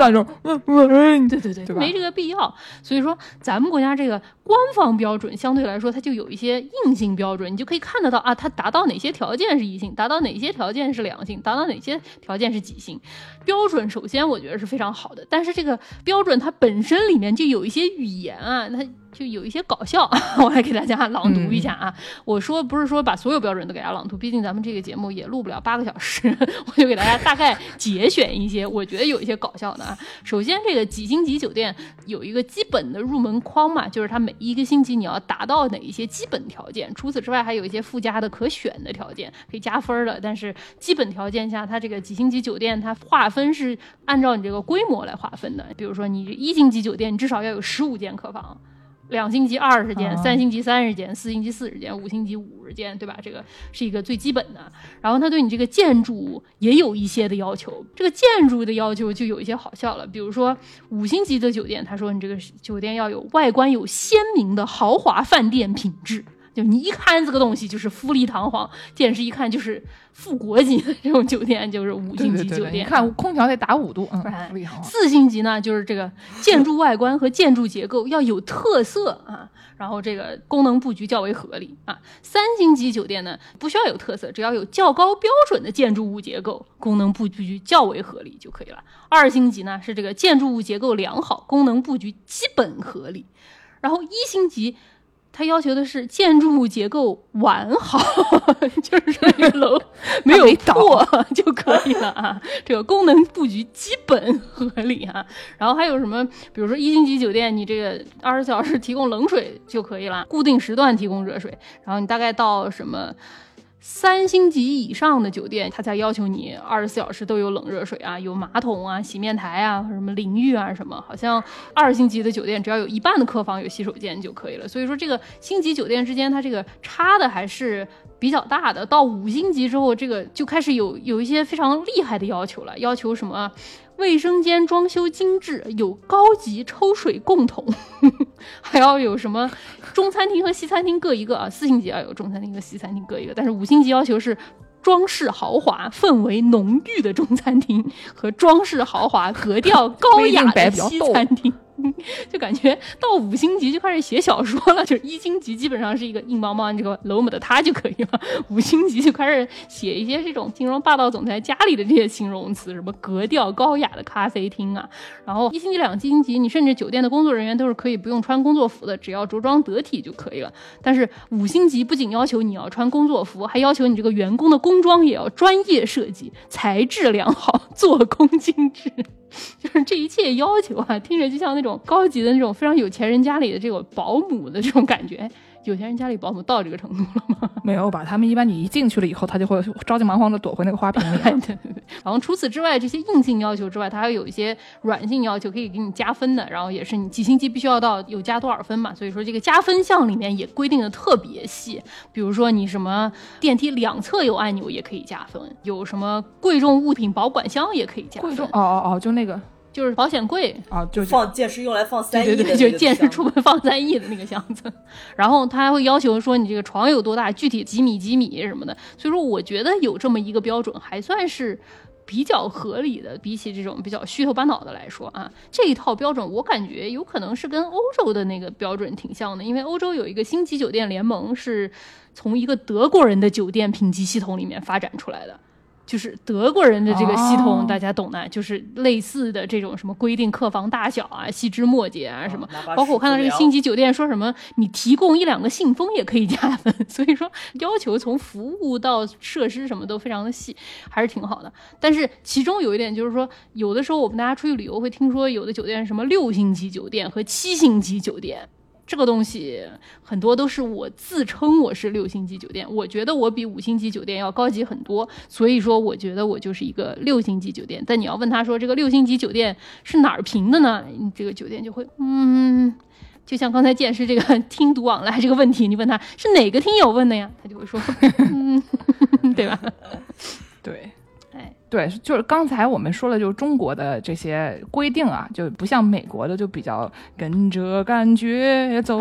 对对对，没这个必要。所以说，咱们国家这个官方标准相对来说，它就有一些硬性标准，你就可以看得到啊，它达到哪些条件是一星，达到哪些条件是两星，达到哪些条件是几星。标准首先我觉得是非常好的，但是这个标准它本身里面就有一些语言啊，它。就有一些搞笑，我来给大家朗读一下啊！我说不是说把所有标准都给大家朗读，毕竟咱们这个节目也录不了八个小时，我就给大家大概节选一些我觉得有一些搞笑的啊。首先，这个几星级酒店有一个基本的入门框嘛，就是它每一个星级你要达到哪一些基本条件，除此之外还有一些附加的可选的条件，可以加分的。但是基本条件下，它这个几星级酒店它划分是按照你这个规模来划分的，比如说你一星级酒店你至少要有十五间客房。两星级二十间，三星级三十间，四星级四十间，五星级五十间，对吧？这个是一个最基本的。然后他对你这个建筑也有一些的要求，这个建筑的要求就有一些好笑了。比如说五星级的酒店，他说你这个酒店要有外观有鲜明的豪华饭店品质。就你一看这个东西，就是富丽堂皇，简直一看就是富国级的这种酒店，就是五星级酒店。看空调得打五度，嗯，四星级呢，就是这个建筑外观和建筑结构要有特色啊，然后这个功能布局较为合理啊。三星级酒店呢，不需要有特色，只要有较高标准的建筑物结构，功能布局较为合理就可以了。二星级呢，是这个建筑物结构良好，功能布局基本合理，然后一星级。他要求的是建筑物结构完好，就是说这个楼 没有破 就可以了啊。这个功能布局基本合理啊。然后还有什么？比如说一星级酒店，你这个二十四小时提供冷水就可以了，固定时段提供热水。然后你大概到什么？三星级以上的酒店，它才要求你二十四小时都有冷热水啊，有马桶啊、洗面台啊、什么淋浴啊什么。好像二星级的酒店，只要有一半的客房有洗手间就可以了。所以说，这个星级酒店之间，它这个差的还是比较大的。到五星级之后，这个就开始有有一些非常厉害的要求了，要求什么？卫生间装修精致，有高级抽水共桶，还要有什么中餐厅和西餐厅各一个啊？四星级要有中餐厅和西餐厅各一个，但是五星级要求是装饰豪华、氛围浓郁的中餐厅和装饰豪华、格调高雅的西餐厅。就感觉到五星级就开始写小说了，就是一星级基本上是一个硬邦邦这个楼姆的他就可以了，五星级就开始写一些这种形容霸道总裁家里的这些形容词，什么格调高雅的咖啡厅啊，然后一星级、两星级，你甚至酒店的工作人员都是可以不用穿工作服的，只要着装得体就可以了。但是五星级不仅要求你要穿工作服，还要求你这个员工的工装也要专业设计，材质良好，做工精致。就是这一切要求啊，听着就像那种高级的那种非常有钱人家里的这个保姆的这种感觉。有钱人家里保姆到这个程度了吗？没有吧，他们一般你一进去了以后，他就会 着急忙慌的躲回那个花瓶里。对对对。然后除此之外，这些硬性要求之外，它还有一些软性要求可以给你加分的。然后也是你几星级必须要到有加多少分嘛？所以说这个加分项里面也规定的特别细。比如说你什么电梯两侧有按钮也可以加分，有什么贵重物品保管箱也可以加分。贵重哦哦哦，就那个。就是保险柜啊，就放剑士用来放三亿的，就是剑士出门放三亿的那个箱子。然后他还会要求说你这个床有多大，具体几米几米什么的。所以说，我觉得有这么一个标准还算是比较合理的。比起这种比较虚头巴脑的来说啊，这一套标准我感觉有可能是跟欧洲的那个标准挺像的，因为欧洲有一个星级酒店联盟是从一个德国人的酒店评级系统里面发展出来的。就是德国人的这个系统，大家懂的，就是类似的这种什么规定客房大小啊、细枝末节啊什么，包括我看到这个星级 酒店说什么，你提供一两个信封也可以加分，所以说要求从服务到设施什么都非常的细，还是挺好的。但是其中有一点就是说，有的时候我们大家出去旅游会听说有的酒店什么六星级酒店和七星级酒店。这个东西很多都是我自称我是六星级酒店，我觉得我比五星级酒店要高级很多，所以说我觉得我就是一个六星级酒店。但你要问他说这个六星级酒店是哪儿评的呢？你这个酒店就会嗯，就像刚才见识这个 听读往来这个问题，你问他是哪个听友问的呀，他就会说嗯，对吧？对。对，就是刚才我们说了，就是中国的这些规定啊，就不像美国的，就比较跟着感觉走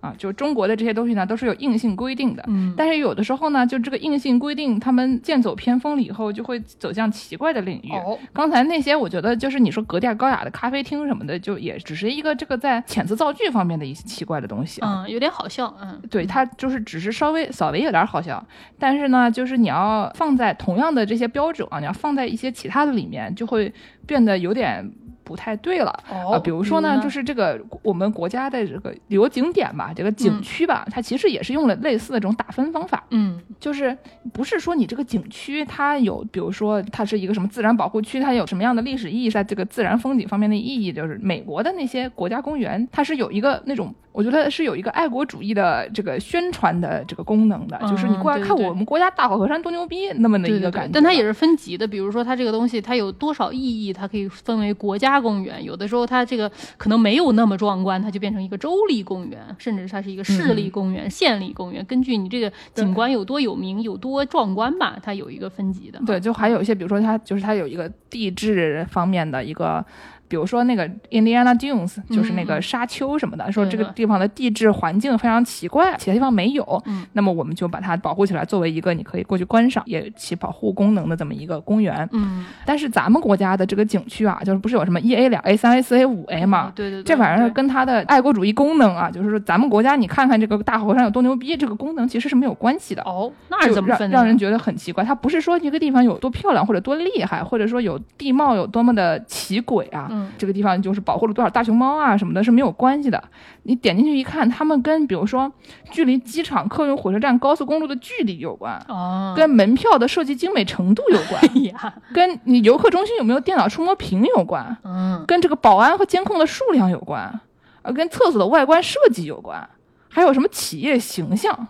啊。就中国的这些东西呢，都是有硬性规定的。嗯。但是有的时候呢，就这个硬性规定，他们剑走偏锋了以后，就会走向奇怪的领域。哦。刚才那些，我觉得就是你说格调高雅的咖啡厅什么的，就也只是一个这个在遣词造句方面的一些奇怪的东西。嗯，有点好笑。嗯。对，它就是只是稍微稍微有点好笑，但是呢，就是你要放在同样的这些标准啊，你要。放在一些其他的里面，就会变得有点。不太对了啊，比如说呢，就是这个我们国家的这个旅游景点吧，这个景区吧，它其实也是用了类似的这种打分方法。嗯，就是不是说你这个景区它有，比如说它是一个什么自然保护区，它有什么样的历史意义，在这个自然风景方面的意义，就是美国的那些国家公园，它是有一个那种我觉得是有一个爱国主义的这个宣传的这个功能的，就是你过来看我们国家大好河山多牛逼那么的一个感觉。但它也是分级的，比如说它这个东西它有多少意义，它可以分为国家公园。有的时候它这个可能没有那么壮观，它就变成一个州立公园，甚至它是一个市立公园、县立公园。根据你这个景观有多有名、有多壮观吧，它有一个分级的。对，就还有一些，比如说它就是它有一个地质方面的一个。比如说那个 Indiana Dunes，就是那个沙丘什么的，说这个地方的地质环境非常奇怪，其他地方没有。那么我们就把它保护起来，作为一个你可以过去观赏，也起保护功能的这么一个公园。嗯。但是咱们国家的这个景区啊，就是不是有什么一 A、两 A、三 A、四 A、五 A 嘛？对对对。这玩意儿跟它的爱国主义功能啊，就是说咱们国家你看看这个大河山有多牛逼，这个功能其实是没有关系的。哦，那是怎么分的？让人觉得很奇怪。它不是说一个地方有多漂亮或者多厉害，或者说有地貌有多么的奇诡啊。嗯。这个地方就是。保护了多少大熊猫啊什么的，是没有关系的。你点进去一看，他们跟比如说距离机场、客运火车站、高速公路的距离有关，哦，跟门票的设计精美程度有 关，呀，跟你游客中心有没有电脑触摸屏有关，嗯，跟这个保安和监控的数量有关，呃，跟厕所的外观设计有关。还有什么企业形象？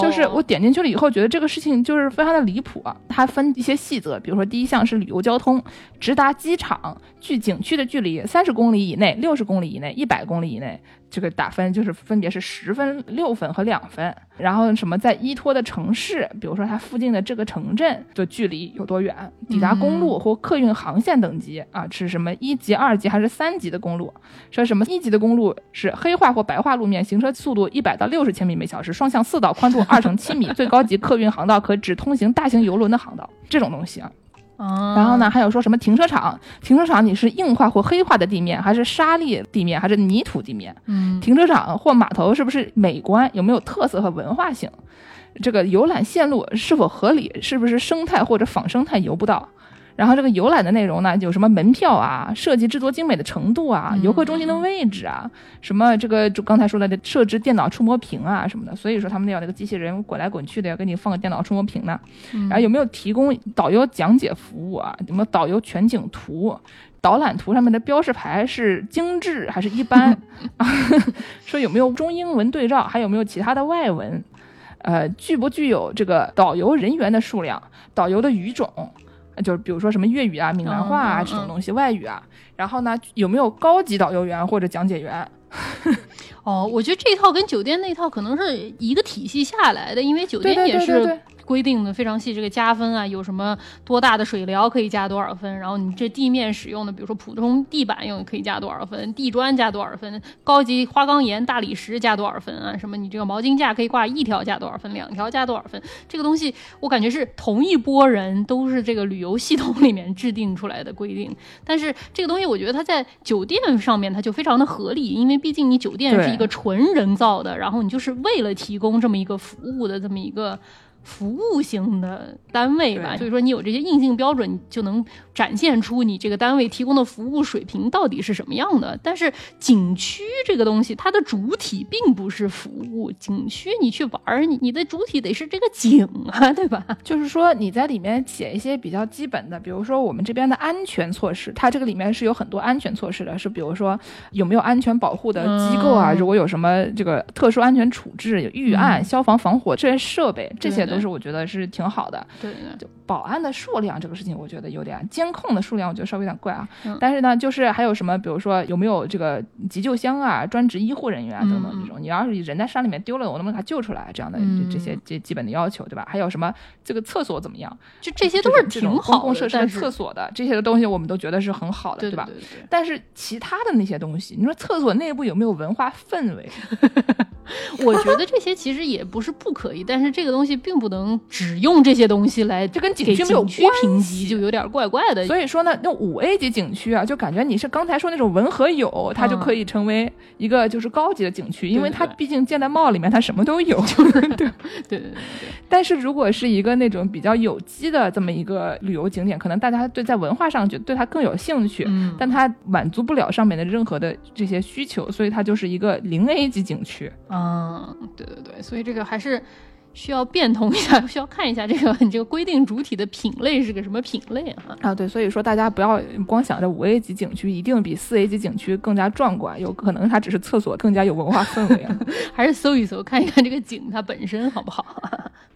就是我点进去了以后，觉得这个事情就是非常的离谱啊。它分一些细则，比如说第一项是旅游交通，直达机场距景区的距离三十公里以内、六十公里以内、一百公里以内。这个打分就是分别是十分、六分和两分，然后什么在依托的城市，比如说它附近的这个城镇的距离有多远，抵达公路或客运航线等级啊，是什么一级、二级还是三级的公路？说什么一级的公路是黑化或白化路面，行车速度一百到六十千米每小时，双向四道，宽度二乘七米，最高级客运航道可只通行大型游轮的航道，这种东西啊。然后呢，还有说什么停车场？停车场你是硬化或黑化的地面，还是沙砾地面，还是泥土地面？嗯，停车场或码头是不是美观？有没有特色和文化性？这个游览线路是否合理？是不是生态或者仿生态游不到？然后这个游览的内容呢，有什么门票啊，设计制作精美的程度啊，游客中心的位置啊，什么这个就刚才说的这设置电脑触摸屏啊什么的，所以说他们要那个机器人滚来滚去的，要给你放个电脑触摸屏呢。然后有没有提供导游讲解服务啊？有没有导游全景图？导览图上面的标识牌是精致还是一般？说有没有中英文对照？还有没有其他的外文？呃，具不具有这个导游人员的数量？导游的语种？就是比如说什么粤语啊、闽南话啊这种东西，外语啊，然后呢，有没有高级导游员或者讲解员？哦，我觉得这套跟酒店那套可能是一个体系下来的，因为酒店也是。规定的非常细，这个加分啊，有什么多大的水疗可以加多少分？然后你这地面使用的，比如说普通地板用可以加多少分？地砖加多少分？高级花岗岩、大理石加多少分啊？什么你这个毛巾架可以挂一条加多少分？两条加多少分？这个东西我感觉是同一波人都是这个旅游系统里面制定出来的规定，但是这个东西我觉得它在酒店上面它就非常的合理，因为毕竟你酒店是一个纯人造的，然后你就是为了提供这么一个服务的这么一个。服务性的单位吧，所以说你有这些硬性标准，你就能展现出你这个单位提供的服务水平到底是什么样的。但是景区这个东西，它的主体并不是服务，景区你去玩，你你的主体得是这个景啊，对吧？就是说你在里面写一些比较基本的，比如说我们这边的安全措施，它这个里面是有很多安全措施的，是比如说有没有安全保护的机构啊，如果有什么这个特殊安全处置、预案、消防防火这些设备，这些。都是我觉得是挺好的，对，就保安的数量这个事情，我觉得有点监控的数量，我觉得稍微有点怪啊。但是呢，就是还有什么，比如说有没有这个急救箱啊、专职医护人员啊等等这种，你要是人在山里面丢了，我能不能给他救出来？这样的这些这基本的要求，对吧？还有什么这个厕所怎么样？就这些都是挺好公共设施的厕所的这些的东西，我们都觉得是很好的，对吧？但是其他的那些东西，你说厕所内部有没有文化氛围？我觉得这些其实也不是不可以，但是这个东西并不能只用这些东西来，这跟景区没有评级，就有点怪怪的。所以说呢，那五 A 级景区啊，就感觉你是刚才说那种文和友，它就可以成为一个就是高级的景区，因为它毕竟建在 mall 里面，它什么都有。对 对对对对。但是如果是一个那种比较有机的这么一个旅游景点，可能大家对在文化上就对它更有兴趣，但它满足不了上面的任何的这些需求，所以它就是一个零 A 级景区。嗯，对对对，所以这个还是需要变通一下，需要看一下这个你 这个规定主体的品类是个什么品类啊？啊，对，所以说大家不要光想着五 A 级景区一定比四 A 级景区更加壮观，有可能它只是厕所更加有文化氛围啊。还是搜一搜，看一看这个景它本身好不好？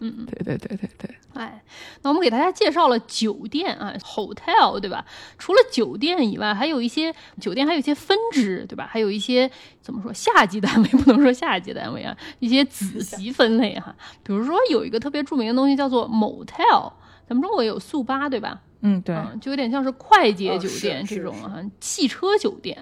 嗯嗯，对对对对对。哎，那我们给大家介绍了酒店啊，hotel 对吧？除了酒店以外，还有一些酒店还有一些分支对吧？还有一些怎么说下级单位不能说下级单位啊，一些子级分类哈。比如说有一个特别著名的东西叫做 motel，咱们中国也有速八，对吧？嗯，对，就有点像是快捷酒店这种啊，汽车酒店，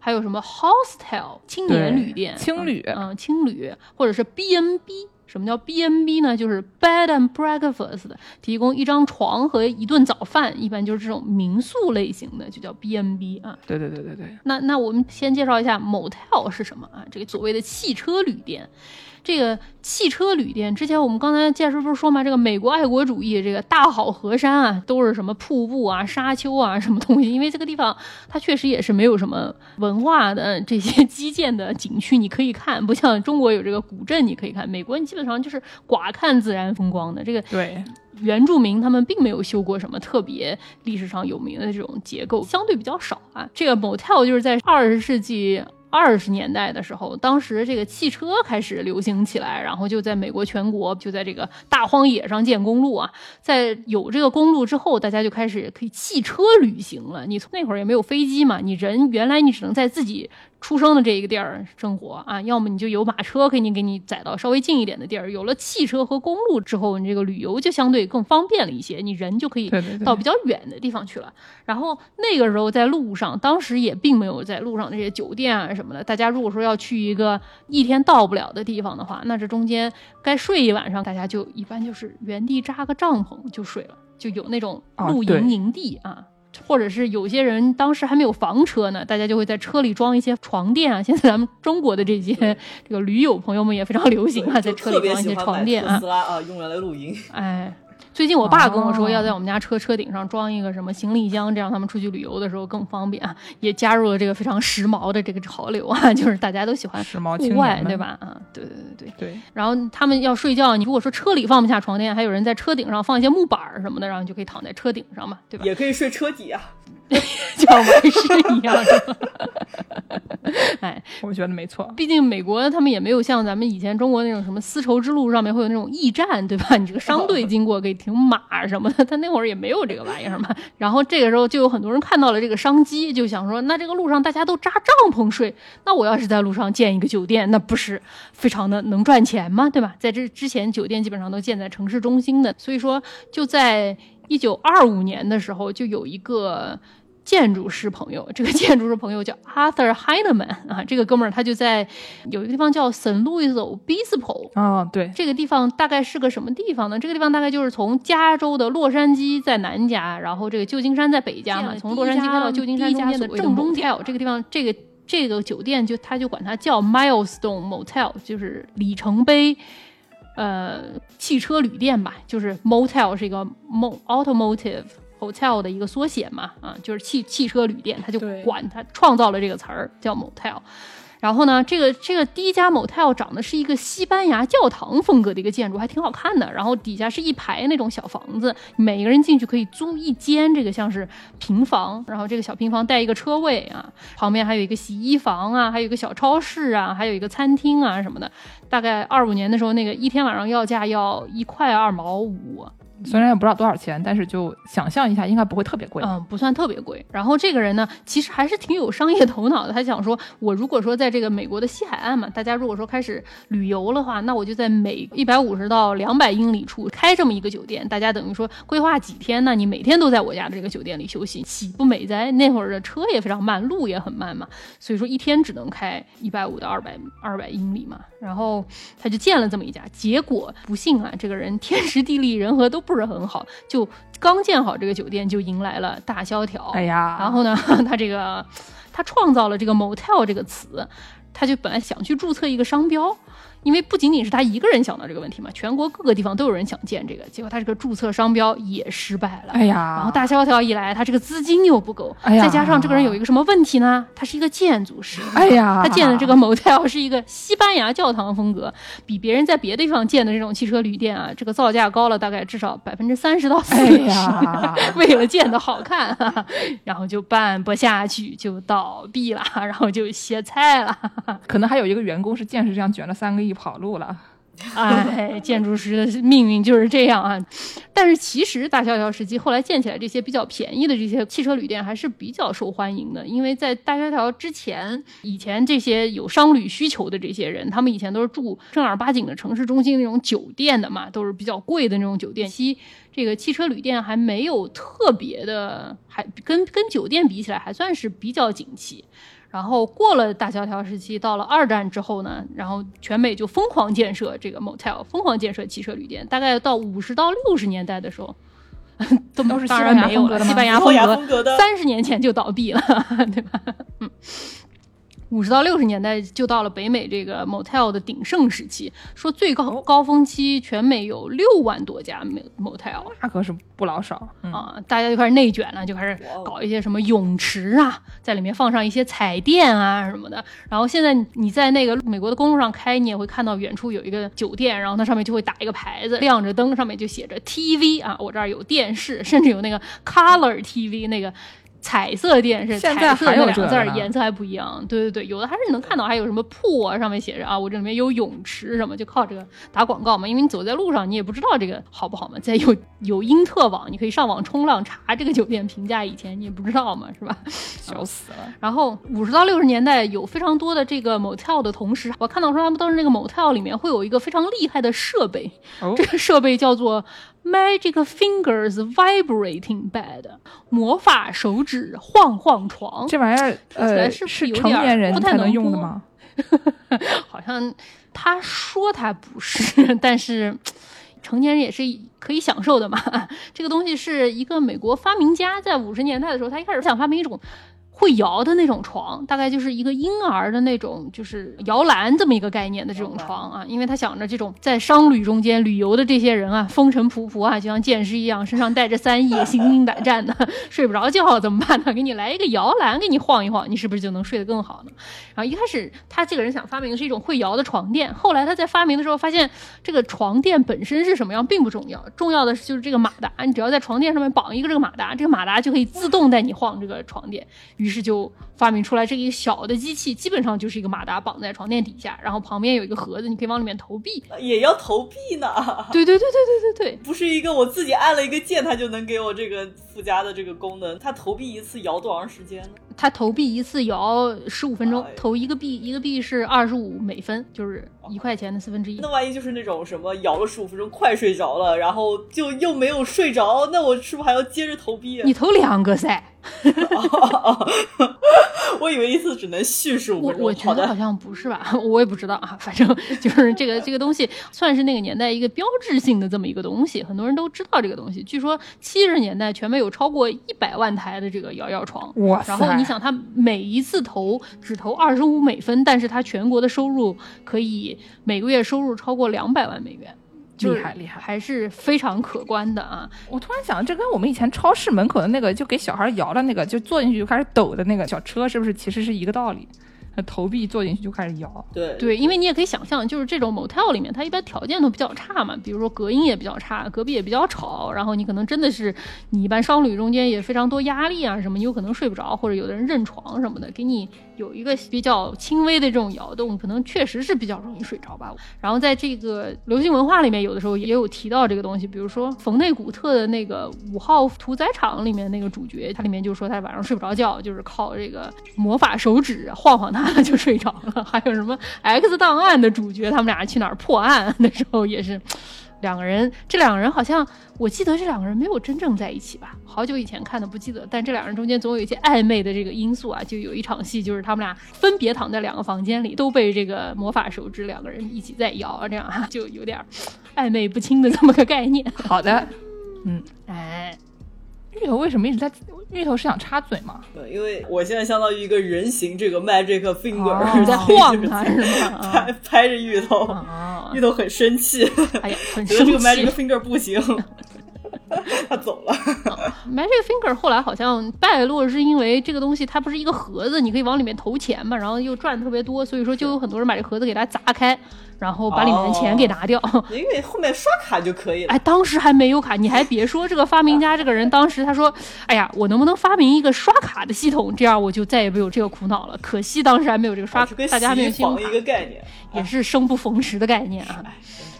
还有什么 hostel 青年旅店、青旅，嗯，青旅，或者是 B N B。什么叫 B N B 呢？就是 bed and breakfast，提供一张床和一顿早饭，一般就是这种民宿类型的，就叫 B N B 啊。对对对对对。那那我们先介绍一下 motel 是什么啊？这个所谓的汽车旅店。这个汽车旅店，之前我们刚才介绍不是说嘛，这个美国爱国主义，这个大好河山啊，都是什么瀑布啊、沙丘啊，什么东西？因为这个地方它确实也是没有什么文化的这些基建的景区，你可以看，不像中国有这个古镇你可以看，美国你基本上就是寡看自然风光的。这个对原住民他们并没有修过什么特别历史上有名的这种结构，相对比较少啊。这个 motel 就是在二十世纪。二十年代的时候，当时这个汽车开始流行起来，然后就在美国全国，就在这个大荒野上建公路啊。在有这个公路之后，大家就开始可以汽车旅行了。你从那会儿也没有飞机嘛，你人原来你只能在自己。出生的这一个地儿生活啊，要么你就有马车可以给你载到稍微近一点的地儿。有了汽车和公路之后，你这个旅游就相对更方便了一些，你人就可以到比较远的地方去了。然后那个时候在路上，当时也并没有在路上那些酒店啊什么的。大家如果说要去一个一天到不了的地方的话，那这中间该睡一晚上，大家就一般就是原地扎个帐篷就睡了，就有那种露营营地啊。或者是有些人当时还没有房车呢，大家就会在车里装一些床垫啊。现在咱们中国的这些这个驴友朋友们也非常流行啊，在车里装一些床垫啊。啊，用来露营。哎。最近我爸跟我说，要在我们家车车顶上装一个什么行李箱，这样他们出去旅游的时候更方便啊。也加入了这个非常时髦的这个潮流啊，就是大家都喜欢时髦户外，对吧？啊，对对对对对。然后他们要睡觉，你如果说车里放不下床垫，还有人在车顶上放一些木板什么的，然后你就可以躺在车顶上嘛，对吧？也可以睡车底啊，像玩事一样。哎，我觉得没错。毕竟美国他们也没有像咱们以前中国那种什么丝绸之路上面会有那种驿站，对吧？你这个商队经过可以。停马什么的，他那会儿也没有这个玩意儿嘛。然后这个时候就有很多人看到了这个商机，就想说，那这个路上大家都扎帐篷睡，那我要是在路上建一个酒店，那不是非常的能赚钱吗？对吧？在这之前，酒店基本上都建在城市中心的，所以说就在一九二五年的时候，就有一个。建筑师朋友，这个建筑师朋友叫 Arthur Heinemann 啊，这个哥们儿他就在有一个地方叫 San Luis Obispo 啊，对，这个地方大概是个什么地方呢？这个地方大概就是从加州的洛杉矶在南加，然后这个旧金山在北加嘛，从洛杉矶开到旧金山中间的正中间。这个地方，这个这个酒店就他就管它叫 Milestone Motel，就是里程碑呃汽车旅店吧，就是 Motel 是一个 mo automotive。Hotel 的一个缩写嘛，啊，就是汽汽车旅店，他就管他创造了这个词儿叫 motel。然后呢，这个这个第一家 motel 长的是一个西班牙教堂风格的一个建筑，还挺好看的。然后底下是一排那种小房子，每个人进去可以租一间，这个像是平房。然后这个小平房带一个车位啊，旁边还有一个洗衣房啊，还有一个小超市啊，还有一个餐厅啊什么的。大概二五年的时候，那个一天晚上要价要一块二毛五。虽然也不知道多少钱，但是就想象一下，应该不会特别贵。嗯，不算特别贵。然后这个人呢，其实还是挺有商业头脑的。他想说，我如果说在这个美国的西海岸嘛，大家如果说开始旅游的话，那我就在每一百五十到两百英里处开这么一个酒店。大家等于说规划几天呢？你每天都在我家的这个酒店里休息，岂不美哉？那会儿的车也非常慢，路也很慢嘛，所以说一天只能开一百五到二百二百英里嘛。然后他就建了这么一家，结果不幸啊，这个人天时地利人和都不是很好，就刚建好这个酒店就迎来了大萧条。哎呀，然后呢，他这个他创造了这个 motel 这个词，他就本来想去注册一个商标。因为不仅仅是他一个人想到这个问题嘛，全国各个地方都有人想建这个，结果他这个注册商标也失败了。哎呀，然后大萧条一来，他这个资金又不够，哎呀，再加上这个人有一个什么问题呢？他是一个建筑师，哎呀，他建的这个 motel 是一个西班牙教堂风格，比别人在别的地方建的这种汽车旅店啊，这个造价高了大概至少百分之三十到四十。为了建的好看，然后就办不下去，就倒闭了，然后就歇菜了。可能还有一个员工是见识这样卷了三个亿跑路了。哎，建筑师的命运就是这样啊！但是其实大萧条时期后来建起来这些比较便宜的这些汽车旅店还是比较受欢迎的，因为在大萧条之前，以前这些有商旅需求的这些人，他们以前都是住正儿八经的城市中心那种酒店的嘛，都是比较贵的那种酒店。其这个汽车旅店还没有特别的，还跟跟酒店比起来还算是比较景气。然后过了大萧条时期，到了二战之后呢，然后全美就疯狂建设这个 motel，疯狂建设汽车旅店。大概到五十到六十年代的时候，都是当然没有了，西班牙风格三十年前就倒闭了，对吧？嗯。五十到六十年代就到了北美这个 motel 的鼎盛时期，说最高高峰期全美有六万多家 motel，那可是不老少啊！大家就开始内卷了，就开始搞一些什么泳池啊，在里面放上一些彩电啊什么的。然后现在你在那个美国的公路上开，你也会看到远处有一个酒店，然后它上面就会打一个牌子，亮着灯，上面就写着 TV 啊，我这儿有电视，甚至有那个 color TV 那个。彩色电视，彩色那两个字儿颜色还不一样。对对对，有的还是能看到，还有什么铺啊，上面写着啊，我这里面有泳池什么，就靠这个打广告嘛。因为你走在路上，你也不知道这个好不好嘛。再有有因特网，你可以上网冲浪查这个酒店评价，以前你也不知道嘛，是吧？笑死了。然后五十到六十年代有非常多的这个 motel 的同时，我看到说他们当时那个 motel 里面会有一个非常厉害的设备，这个设备叫做。Magic fingers vibrating bed，魔法手指晃晃床。这玩意儿，呃，是成年人才能用的吗？好像他说他不是，但是成年人也是可以享受的嘛。这个东西是一个美国发明家在五十年代的时候，他一开始想发明一种。会摇的那种床，大概就是一个婴儿的那种，就是摇篮这么一个概念的这种床啊。因为他想着这种在商旅中间旅游的这些人啊，风尘仆仆啊，就像剑师一样，身上带着三亿，心惊胆战的，睡不着觉怎么办呢？给你来一个摇篮，给你晃一晃，你是不是就能睡得更好呢？然后一开始他这个人想发明的是一种会摇的床垫，后来他在发明的时候发现，这个床垫本身是什么样并不重要，重要的是就是这个马达，你只要在床垫上面绑一个这个马达，这个马达就可以自动带你晃这个床垫。于是就发明出来这个小的机器，基本上就是一个马达绑在床垫底下，然后旁边有一个盒子，你可以往里面投币，也要投币呢。对对对对对对对，不是一个我自己按了一个键，它就能给我这个附加的这个功能。它投币一次摇多长时间呢？它投币一次摇十五分钟，投一个币，一个币是二十五美分，就是一块钱的四分之一。那万一就是那种什么摇了十五分钟快睡着了，然后就又没有睡着，那我是不是还要接着投币？你投两个噻。我以为一次只能续十五分钟。我觉得好像不是吧，我也不知道啊。反正 就是这个这个东西，算是那个年代一个标志性的这么一个东西，很多人都知道这个东西。据说七十年代全美有超过一百万台的这个摇摇床。哇然后你想，他每一次投只投二十五美分，但是他全国的收入可以每个月收入超过两百万美元。厉害厉害，还是非常可观的啊！我突然想，这跟我们以前超市门口的那个就给小孩摇的那个，就坐进去就开始抖的那个小车，是不是其实是一个道理？投币坐进去就开始摇，对对，因为你也可以想象，就是这种 motel 里面，它一般条件都比较差嘛，比如说隔音也比较差，隔壁也比较吵，然后你可能真的是你一般商旅中间也非常多压力啊什么，你有可能睡不着，或者有的人认床什么的，给你有一个比较轻微的这种摇动，可能确实是比较容易睡着吧。然后在这个流行文化里面，有的时候也有提到这个东西，比如说冯内古特的那个五号屠宰场里面那个主角，他里面就说他晚上睡不着觉，就是靠这个魔法手指晃晃他就睡着了。还有什么 X 档案的主角，他们俩去哪儿破案的时候也是两个人。这两个人好像我记得这两个人没有真正在一起吧？好久以前看的不记得。但这两人中间总有一些暧昧的这个因素啊。就有一场戏，就是他们俩分别躺在两个房间里，都被这个魔法手指两个人一起在摇，这样就有点暧昧不清的这么个概念。好的，嗯，哎。芋头为什么一直在？芋头是想插嘴吗？对因为我现在相当于一个人形这个 magic finger 在晃它是吗？拍拍着芋头，芋头很生气，哎呀，很 生气，这个 magic finger 不行。他走了。Magic Finger 后来好像败落，是因为这个东西它不是一个盒子，你可以往里面投钱嘛，然后又赚特别多，所以说就有很多人把这盒子给它砸开，然后把里面的钱给拿掉。因为后面刷卡就可以了。哎，当时还没有卡，你还别说，这个发明家这个人当时他说：“哎呀，我能不能发明一个刷卡的系统，这样我就再也没有这个苦恼了。”可惜当时还没有这个刷，大家没有信用卡，一个概念，也是生不逢时的概念啊。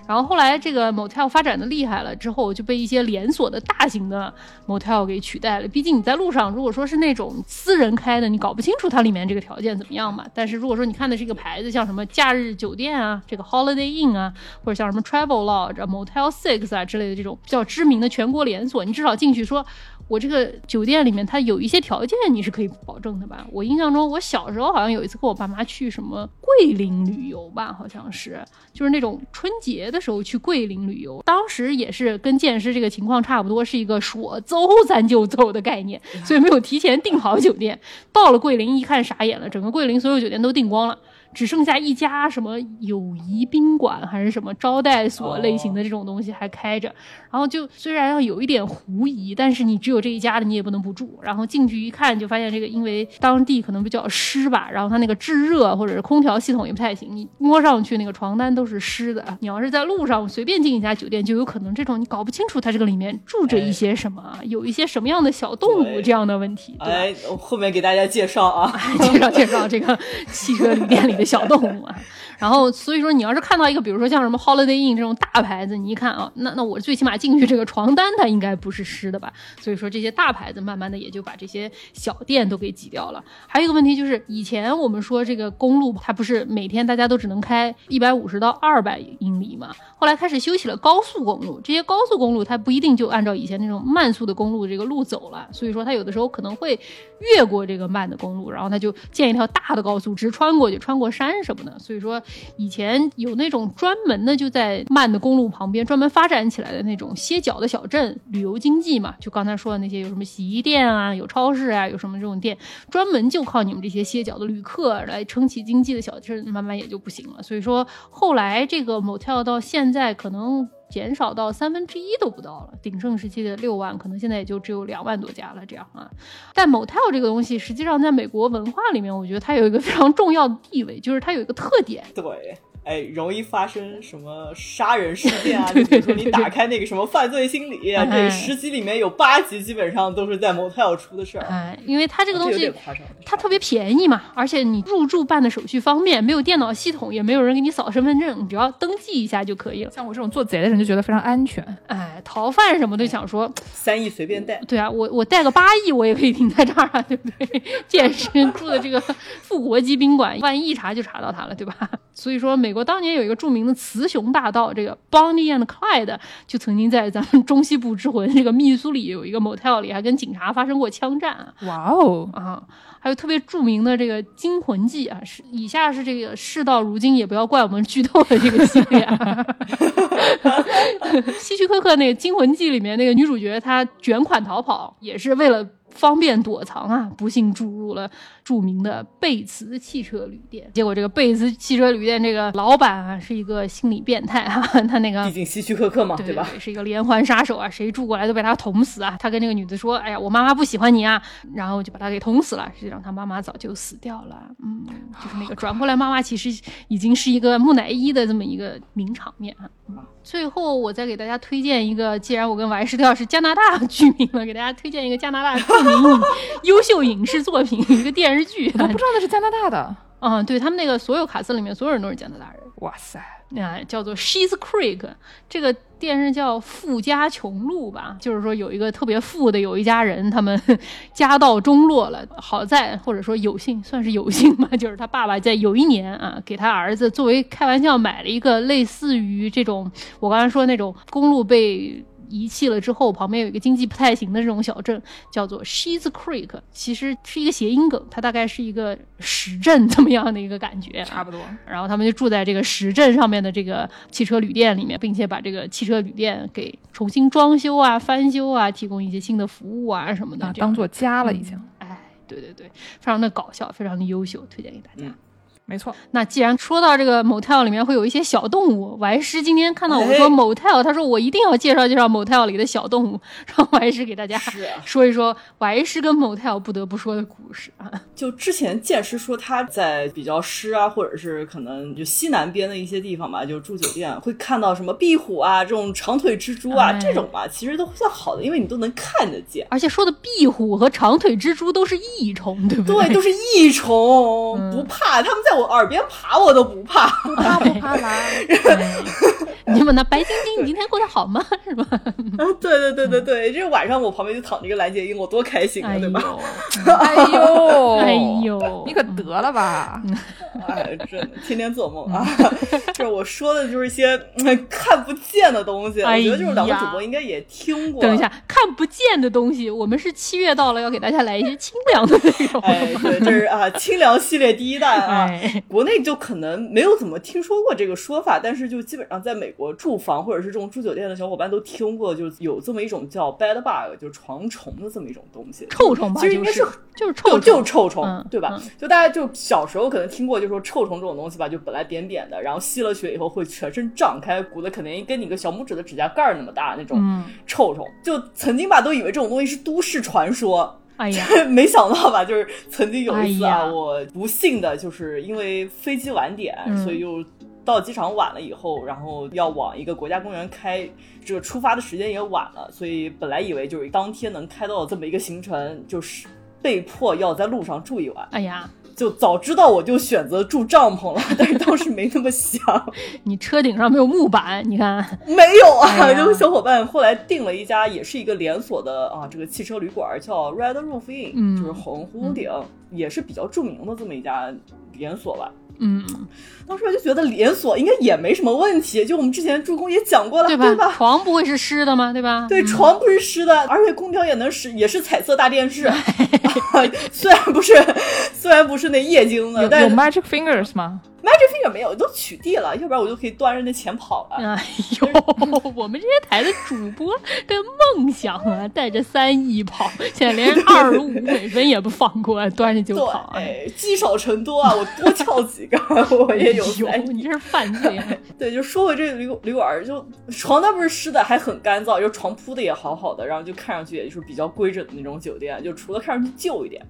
然后后来这个 motel 发展的厉害了之后，就被一些连锁的大型的 motel 给取代了。毕竟你在路上，如果说是那种私人开的，你搞不清楚它里面这个条件怎么样嘛。但是如果说你看的是一个牌子，像什么假日酒店啊，这个 Holiday Inn 啊，或者像什么 Travel Lodge、Motel Six 啊之类的这种比较知名的全国连锁，你至少进去说。我这个酒店里面，它有一些条件你是可以保证的吧？我印象中，我小时候好像有一次跟我爸妈去什么桂林旅游吧，好像是，就是那种春节的时候去桂林旅游，当时也是跟建师这个情况差不多，是一个说走 咱就走的概念，所以没有提前订好酒店。到了桂林一看傻眼了，整个桂林所有酒店都订光了。只剩下一家什么友谊宾馆还是什么招待所类型的这种东西还开着，然后就虽然要有一点狐疑，但是你只有这一家的你也不能不住。然后进去一看，就发现这个因为当地可能比较湿吧，然后它那个制热或者是空调系统也不太行，你摸上去那个床单都是湿的。你要是在路上随便进一家酒店，就有可能这种你搞不清楚它这个里面住着一些什么，有一些什么样的小动物这样的问题。哎，后面给大家介绍啊，介绍介绍这个汽车旅店里的。小动物啊。然后，所以说你要是看到一个，比如说像什么 Holiday Inn 这种大牌子，你一看啊，那那我最起码进去这个床单它应该不是湿的吧？所以说这些大牌子慢慢的也就把这些小店都给挤掉了。还有一个问题就是，以前我们说这个公路它不是每天大家都只能开一百五十到二百英里嘛？后来开始修起了高速公路，这些高速公路它不一定就按照以前那种慢速的公路这个路走了，所以说它有的时候可能会越过这个慢的公路，然后它就建一条大的高速直穿过去，穿过山什么的。所以说。以前有那种专门的，就在慢的公路旁边专门发展起来的那种歇脚的小镇，旅游经济嘛。就刚才说的那些，有什么洗衣店啊，有超市啊，有什么这种店，专门就靠你们这些歇脚的旅客来撑起经济的小镇，慢慢也就不行了。所以说，后来这个 motel 到现在可能减少到三分之一都不到了。鼎盛时期的六万，可能现在也就只有两万多家了。这样啊，但 motel 这个东西，实际上在美国文化里面，我觉得它有一个非常重要的地位，就是它有一个特点。对。哎，容易发生什么杀人事件啊？就比如说你打开那个什么犯罪心理，这十集里面有八集基本上都是在 motel 出的事儿。哎，因为它这个东西它特别便宜嘛，而且你入住办的手续方便，没有电脑系统，也没有人给你扫身份证，你只要登记一下就可以了。像我这种做贼的人就觉得非常安全。哎，逃犯什么的想说三亿随便带。对啊，我我带个八亿我也可以停在这儿啊，对不对？健身住的这个富国级宾馆，万一一查就查到他了，对吧？所以说美。美国当年有一个著名的雌雄大盗，这个 Bonnie and Clyde 就曾经在咱们中西部之魂这个密苏里有一个 motel 里，还跟警察发生过枪战。哇哦啊！还有特别著名的这个《惊魂记》啊，是以下是这个事到如今也不要怪我们剧透的这个系列。希区柯克那个《惊魂记》里面那个女主角，她卷款逃跑也是为了。方便躲藏啊！不幸住入了著名的贝茨汽车旅店，结果这个贝茨汽车旅店这个老板啊是一个心理变态啊，他那个毕竟希区柯克嘛，对吧？是一个连环杀手啊，谁住过来都被他捅死啊！他跟那个女的说：“哎呀，我妈妈不喜欢你啊！”然后就把他给捅死了。实际上他妈妈早就死掉了。嗯，就是那个转过来，妈妈其实已经是一个木乃伊的这么一个名场面啊。最后，我再给大家推荐一个，既然我跟王石跳是加拿大居民了，给大家推荐一个加拿大著名优秀影视作品，一个电视剧。我不知道那是加拿大的。嗯，对他们那个所有卡司里面，所有人都是加拿大人。哇塞！啊，叫做 She's Creek，这个电视叫《富家穷路》吧，就是说有一个特别富的有一家人，他们 家道中落了，好在或者说有幸，算是有幸吧，就是他爸爸在有一年啊，给他儿子作为开玩笑买了一个类似于这种我刚才说那种公路被。遗弃了之后，旁边有一个经济不太行的这种小镇，叫做 She's Creek，其实是一个谐音梗，它大概是一个石镇这么样的一个感觉，差不多。然后他们就住在这个石镇上面的这个汽车旅店里面，并且把这个汽车旅店给重新装修啊、翻修啊，提供一些新的服务啊什么的，当做家了已经。哎，对对对，非常的搞笑，非常的优秀，推荐给大家。没错，那既然说到这个 motel 里面会有一些小动物，我还是今天看到我说 motel，他说我一定要介绍介绍 motel 里的小动物，让我还是给大家说一说我还是跟 motel 不得不说的故事啊。就之前剑师说他在比较湿啊，或者是可能就西南边的一些地方吧，就住酒店会看到什么壁虎啊，这种长腿蜘蛛啊，这种吧，其实都算好的，因为你都能看得见。而且说的壁虎和长腿蜘蛛都是益虫，对不对？对，都是益虫，不怕，他们在。我耳边爬，我都不怕，不怕不怕啦。你问那白晶晶，你今天过得好吗？是吧？对对对对对，这晚上我旁边就躺着一个蓝洁瑛，我多开心啊，对吧？哎呦，哎呦，你可得了吧！哎，真的天天做梦啊！就是我说的，就是一些看不见的东西。我觉得就是两位主播应该也听过。等一下，看不见的东西，我们是七月到了，要给大家来一些清凉的内容。哎，对，这是啊，清凉系列第一弹啊。国内就可能没有怎么听说过这个说法，但是就基本上在美国住房或者是这种住酒店的小伙伴都听过，就有这么一种叫 bed bug，就是床虫的这么一种东西。臭虫吧，其实应该是就是臭就臭虫，对吧？就大家就小时候可能听过，就说臭虫这种东西吧，就本来扁扁的，然后吸了血以后会全身胀开，鼓的可能跟你个小拇指的指甲盖那么大那种臭虫，就曾经吧都以为这种东西是都市传说。哎呀，没想到吧？就是曾经有一次啊，我不幸的就是因为飞机晚点，所以又到机场晚了以后，然后要往一个国家公园开，这个出发的时间也晚了，所以本来以为就是当天能开到这么一个行程，就是被迫要在路上住一晚。哎呀。就早知道我就选择住帐篷了，但是当时没那么想。你车顶上没有木板，你看没有啊？就小伙伴后来订了一家，也是一个连锁的啊，这个汽车旅馆叫 Red Roof Inn，就是红屋顶，也是比较著名的这么一家连锁吧。嗯，当时我就觉得连锁应该也没什么问题，就我们之前助攻也讲过了，对吧？床不会是湿的吗？对吧？对，床不是湿的，而且空调也能使，也是彩色大电视。虽然不是，虽然不是那液晶的，但有 Magic Fingers 吗？Magic Finger 没有，都取缔了，要不然我就可以端着那钱跑了。哎呦，我们这些台的主播的梦想啊，带着三亿跑，现在连二十五美分也不放过，端着就跑。哎，积少成多啊，我多跳几个，我也有。你这是犯罪。对，就说回这个旅旅馆，就床单不是湿的，还很干燥，就床铺的也好好的，然后就看上去也就是比较规整的那种酒店，就除了看上去旧一点。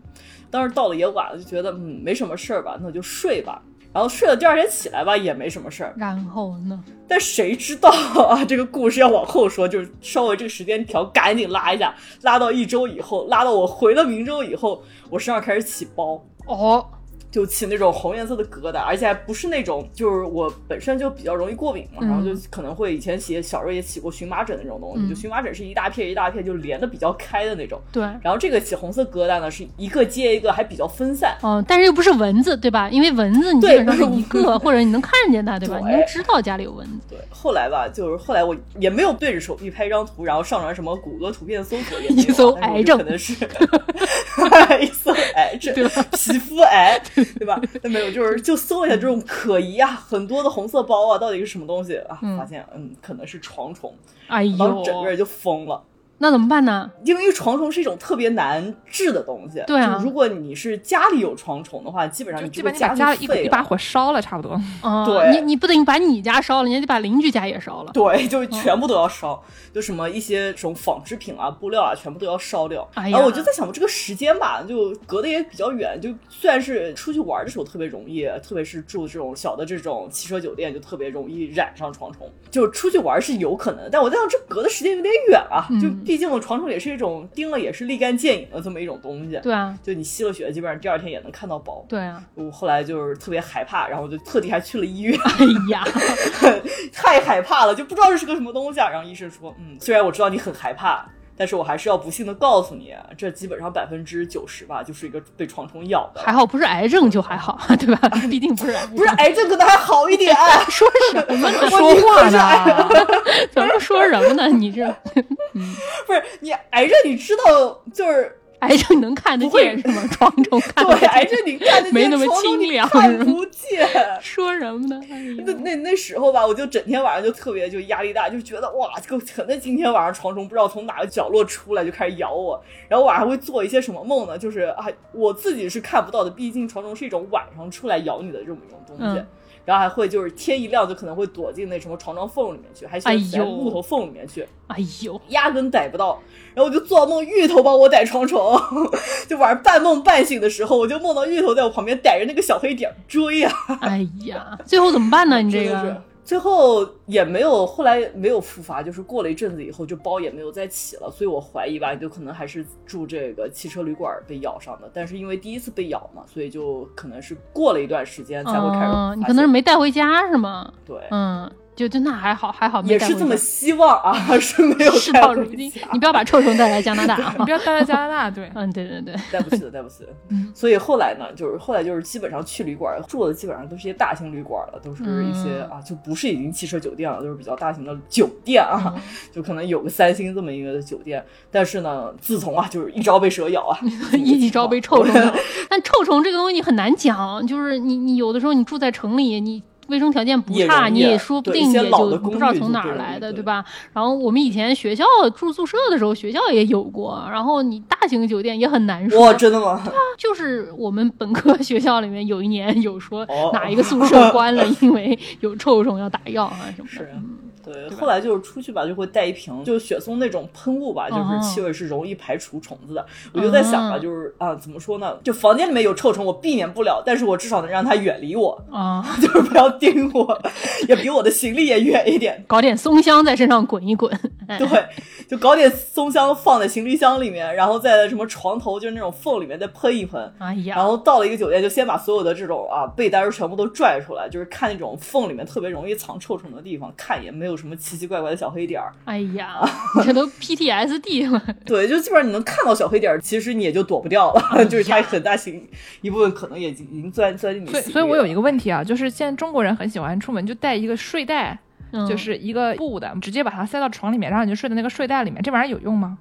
当时到了也晚了，就觉得嗯没什么事儿吧，那就睡吧。然后睡了，第二天起来吧，也没什么事儿。然后呢？但谁知道啊？这个故事要往后说，就是稍微这个时间条赶紧拉一下，拉到一周以后，拉到我回了明州以后，我身上开始起包。哦。就起那种红颜色的疙瘩，而且还不是那种，就是我本身就比较容易过敏嘛，然后就可能会以前起小时候也起过荨麻疹那种东西，就荨麻疹是一大片一大片就连的比较开的那种。对。然后这个起红色疙瘩呢，是一个接一个，还比较分散。哦，但是又不是蚊子，对吧？因为蚊子你基本上是一个，或者你能看见它，对吧？你能知道家里有蚊子。对。后来吧，就是后来我也没有对着手臂拍张图，然后上传什么谷歌图片搜索，一搜癌症可能是一搜癌症，皮肤癌，对吧？那没有。就是就搜一下这种可疑啊，很多的红色包啊，到底是什么东西啊？发现嗯，可能是床虫，哎呦，整个人就疯了。那怎么办呢？因为床虫是一种特别难治的东西。对啊，如果你是家里有床虫的话，基本上你基本把家一一把火烧了，差不多。对，你你不等于把你家烧了，你还得把邻居家也烧了。对，就全部都要烧，就什么一些什么纺织品啊、布料啊，全部都要烧掉。然后我就在想，我这个时间吧，就隔得也比较远，就虽然是出去玩的时候特别容易，特别是住这种小的这种汽车酒店，就特别容易染上床虫。就出去玩是有可能，但我在想，这隔的时间有点远啊。就毕竟床虫也是。一种叮了也是立竿见影的这么一种东西，对啊，就你吸了血，基本上第二天也能看到包。对啊，我后来就是特别害怕，然后就特地还去了医院。哎呀，太害怕了，就不知道这是个什么东西。啊。然后医生说，嗯，虽然我知道你很害怕。但是我还是要不幸的告诉你，这基本上百分之九十吧，就是一个被床虫咬的。还好不是癌症就还好，对吧？毕竟不是癌症，不是癌症可能还好一点。说什么呢？说话呢？怎么说什么呢？你这，嗯，不是你癌症，你知道就是。癌症能看得见是吗？床虫看对，癌症你看得见，没那么清凉，看不见。说什么呢？那那那时候吧，我就整天晚上就特别就压力大，就觉得哇，这个可能今天晚上床虫不知道从哪个角落出来就开始咬我，然后晚上会做一些什么梦呢？就是啊，我自己是看不到的，毕竟床虫是一种晚上出来咬你的这么一种东西。然后还会就是天一亮就可能会躲进那什么床床缝里面去，还喜欢在木头缝里面去。哎呦，压根逮不到。然后我就做梦，芋头帮我逮床虫，就晚上半梦半醒的时候，我就梦到芋头在我旁边逮着那个小黑点追呀。哎呀，最后怎么办呢？你这个。最后也没有，后来没有复发，就是过了一阵子以后，就包也没有再起了，所以我怀疑吧，就可能还是住这个汽车旅馆被咬上的。但是因为第一次被咬嘛，所以就可能是过了一段时间才会开始。你可能是没带回家是吗？对，嗯。就就那还好还好，也是这么希望啊，是没有事到如今，你不要把臭虫带来加拿大啊，你不要带来加拿大，对，嗯，对对对，带不起的，带不起的。所以后来呢，就是后来就是基本上去旅馆住的基本上都是一些大型旅馆了，都是一些啊，就不是已经汽车酒店了，都是比较大型的酒店啊，就可能有个三星这么一个酒店。但是呢，自从啊，就是一朝被蛇咬啊，一朝被臭虫咬。但臭虫这个东西很难讲，就是你你有的时候你住在城里，你。卫生条件不差，你也说不定也就不知道从哪儿来的，对吧？然后我们以前学校住宿舍的时候，学校也有过。然后你大型酒店也很难说。哇，真的吗？对啊，就是我们本科学校里面有一年有说哪一个宿舍关了，因为有臭虫要打药啊什么的。对，后来就是出去吧，就会带一瓶，就雪松那种喷雾吧，就是气味是容易排除虫子的。我就在想吧，就是啊，怎么说呢？就房间里面有臭虫，我避免不了，但是我至少能让它远离我啊，就是不要盯我，也比我的行李也远一点。搞点松香在身上滚一滚，对，就搞点松香放在行李箱里面，然后在什么床头就是那种缝里面再喷一喷。哎呀，然后到了一个酒店，就先把所有的这种啊被单全部都拽出来，就是看那种缝里面特别容易藏臭虫的地方，看也没有什么奇奇怪怪的小黑点儿。哎呀，这都 PTSD 了。对，就基本上你能看到小黑点儿，其实你也就躲不掉了，就是它很大型一部分可能也已经钻钻进你。所以，所以我有一个问题啊，就是现在中国人很喜欢出门就带一个睡袋，就是一个布的，直接把它塞到床里面，然后你就睡在那个睡袋里面，这玩意儿有用吗？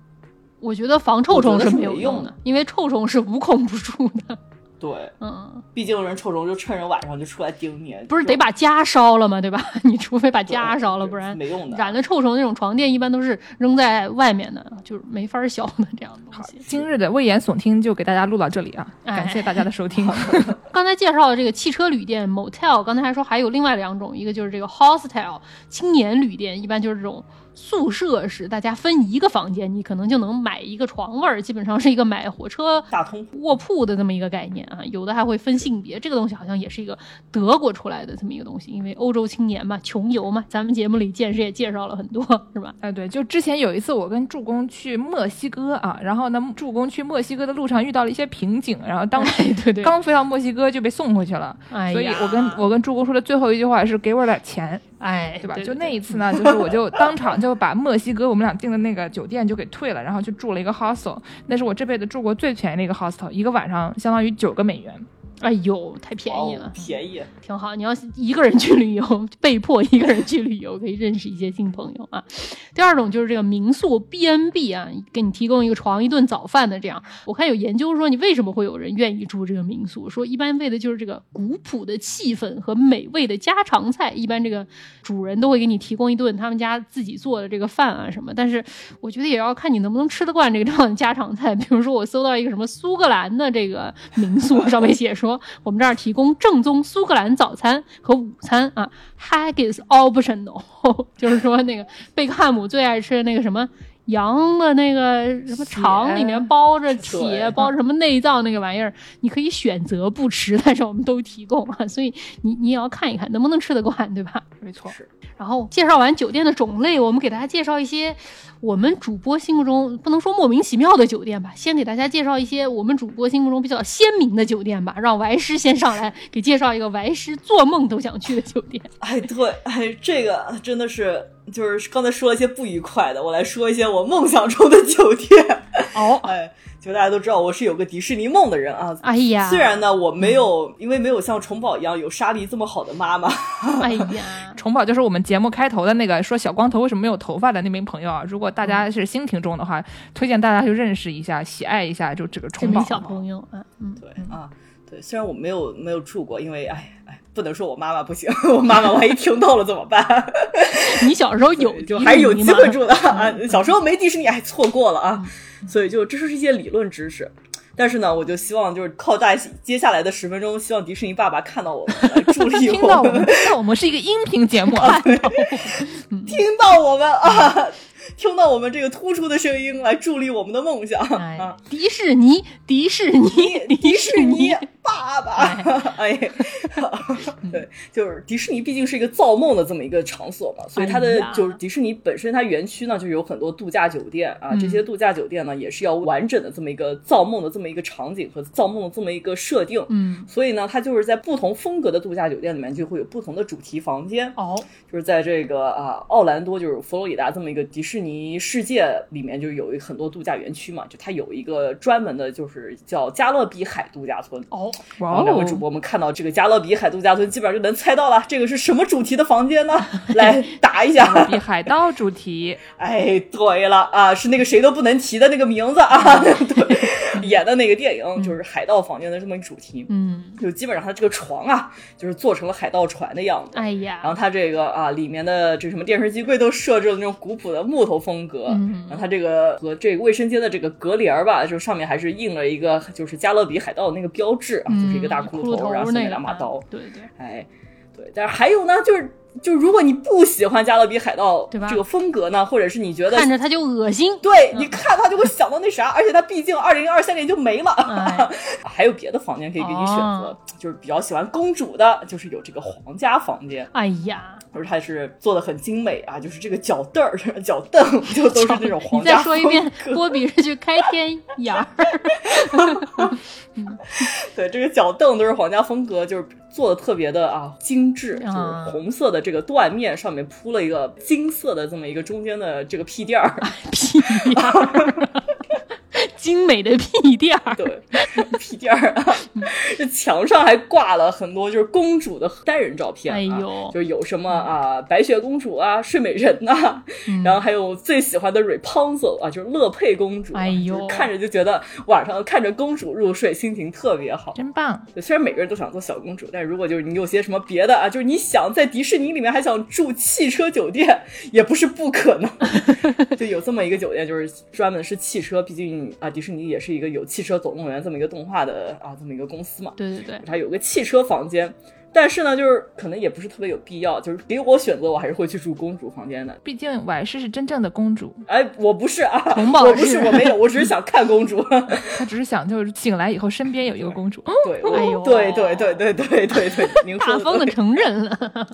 我觉得防臭虫是没有用的，因为臭虫是无孔不入的。对，嗯，毕竟人臭虫就趁人晚上就出来叮你，不是得把家烧了吗？对吧？你除非把家烧了，不然没用的。染了臭虫那种床垫一般都是扔在外面的，就是没法消的这样的东西。今日的危言耸听就给大家录到这里啊，感谢大家的收听。刚才介绍的这个汽车旅店 motel，刚才还说还有另外两种，一个就是这个 hostel 青年旅店，一般就是这种。宿舍是大家分一个房间，你可能就能买一个床位儿，基本上是一个买火车大通卧铺的这么一个概念啊。有的还会分性别，这个东西好像也是一个德国出来的这么一个东西，因为欧洲青年嘛，穷游嘛。咱们节目里见识也介绍了很多，是吧？哎，对，就之前有一次我跟助攻去墨西哥啊，然后呢，助攻去墨西哥的路上遇到了一些瓶颈，然后当时对对，刚飞到墨西哥就被送回去了。哎所以我跟我跟助攻说的最后一句话是给我点钱。哎，对吧？就那一次呢，就是我就当场就把墨西哥我们俩订的那个酒店就给退了，然后去住了一个 hostel，那是我这辈子住过最便宜的一个 hostel，一个晚上相当于九个美元。哎呦，太便宜了，便宜，挺好。你要一个人去旅游，被迫一个人去旅游，可以认识一些新朋友啊。第二种就是这个民宿 B N B 啊，给你提供一个床、一顿早饭的这样。我看有研究说，你为什么会有人愿意住这个民宿？说一般为的就是这个古朴的气氛和美味的家常菜。一般这个主人都会给你提供一顿他们家自己做的这个饭啊什么。但是我觉得也要看你能不能吃得惯这个地方的家常菜。比如说我搜到一个什么苏格兰的这个民宿，上面写说。我们这儿提供正宗苏格兰早餐和午餐啊，Haggis optional，就是说那个贝克汉姆最爱吃的那个什么羊的那个什么肠里面包着铁，包着什么内脏那个玩意儿，你可以选择不吃，但是我们都提供啊，所以你你也要看一看能不能吃得惯，对吧？没错。然后介绍完酒店的种类，我们给大家介绍一些。我们主播心目中不能说莫名其妙的酒店吧，先给大家介绍一些我们主播心目中比较鲜明的酒店吧。让歪师先上来给介绍一个歪师做梦都想去的酒店。哎，对，哎，这个真的是就是刚才说了一些不愉快的，我来说一些我梦想中的酒店。哦，哎。就大家都知道我是有个迪士尼梦的人啊！哎呀，虽然呢我没有，因为没有像虫宝一样有莎莉这么好的妈妈。哎呀，虫宝就是我们节目开头的那个说小光头为什么没有头发的那名朋友啊！如果大家是新听众的话，推荐大家去认识一下、喜爱一下，就这个虫宝小朋友啊。嗯，对啊，对，虽然我没有没有住过，因为哎哎，不能说我妈妈不行，我妈妈万一听到了怎么办？你小时候有就还是有机会住的啊！小时候没迪士尼，还错过了啊！所以就这是一些理论知识，但是呢，我就希望就是靠大接下来的十分钟，希望迪士尼爸爸看到我们，助力我们。听到我们，我们是一个音频节目，听到我们啊。听到我们这个突出的声音来助力我们的梦想。啊！迪士尼，迪士尼，迪士尼。爸爸，哎，对，就是迪士尼毕竟是一个造梦的这么一个场所嘛，所以它的就是迪士尼本身它园区呢就有很多度假酒店啊，这些度假酒店呢也是要完整的这么一个造梦的这么一个场景和造梦的这么一个设定，嗯，所以呢，它就是在不同风格的度假酒店里面就会有不同的主题房间。哦，就是在这个啊奥兰多就是佛罗里达这么一个迪士。迪士尼世界里面就有一很多度假园区嘛，就它有一个专门的，就是叫加勒比海度假村。哦，两位主播们看到这个加勒比海度假村，基本上就能猜到了，这个是什么主题的房间呢？来 答一下，比海盗主题。哎，对了啊，是那个谁都不能提的那个名字啊，对，演的那个电影就是海盗房间的这么一个主题。嗯，就基本上他这个床啊，就是做成了海盗船的样子。哎呀，然后他这个啊，里面的这什么电视机柜都设置了那种古朴的木。头风格，嗯然后他这个和这个卫生间的这个隔帘儿吧，就上面还是印了一个就是加勒比海盗的那个标志啊，就是一个大骷髅头，然后那两把刀，对对，哎，对，但是还有呢，就是。就如果你不喜欢加勒比海盗这个风格呢，或者是你觉得看着他就恶心，对，你看他就会想到那啥，而且他毕竟二零二三年就没了。还有别的房间可以给你选择，就是比较喜欢公主的，就是有这个皇家房间。哎呀，就是它是做的很精美啊，就是这个脚凳儿、脚凳就都是那种皇家。你再说一遍，波比是去开天眼儿。对，这个脚凳都是皇家风格，就是做的特别的啊精致，就是红色的这个缎面上面铺了一个金色的这么一个中间的这个屁垫儿，屁垫儿。精美的屁垫儿，对，屁垫儿啊，这 墙上还挂了很多就是公主的单人照片，哎呦，就有什么啊，白雪公主啊，睡美人呐，然后还有最喜欢的 Rapunzel 啊，就是乐佩公主，哎呦，看着就觉得晚上看着公主入睡，心情特别好，真棒。虽然每个人都想做小公主，但如果就是你有些什么别的啊，就是你想在迪士尼里面还想住汽车酒店，也不是不可能，就有这么一个酒店，就是专门是汽车，毕竟啊。迪士尼也是一个有汽车总动员这么一个动画的啊，这么一个公司嘛。对对对，它有个汽车房间，但是呢，就是可能也不是特别有必要。就是给我选择，我还是会去住公主房间的。毕竟婉诗是真正的公主。哎，我不是啊，我不是，我没有，我只是想看公主。他只是想就是醒来以后身边有一个公主。对，哎呦，对对对对对对对，您大方的承认了，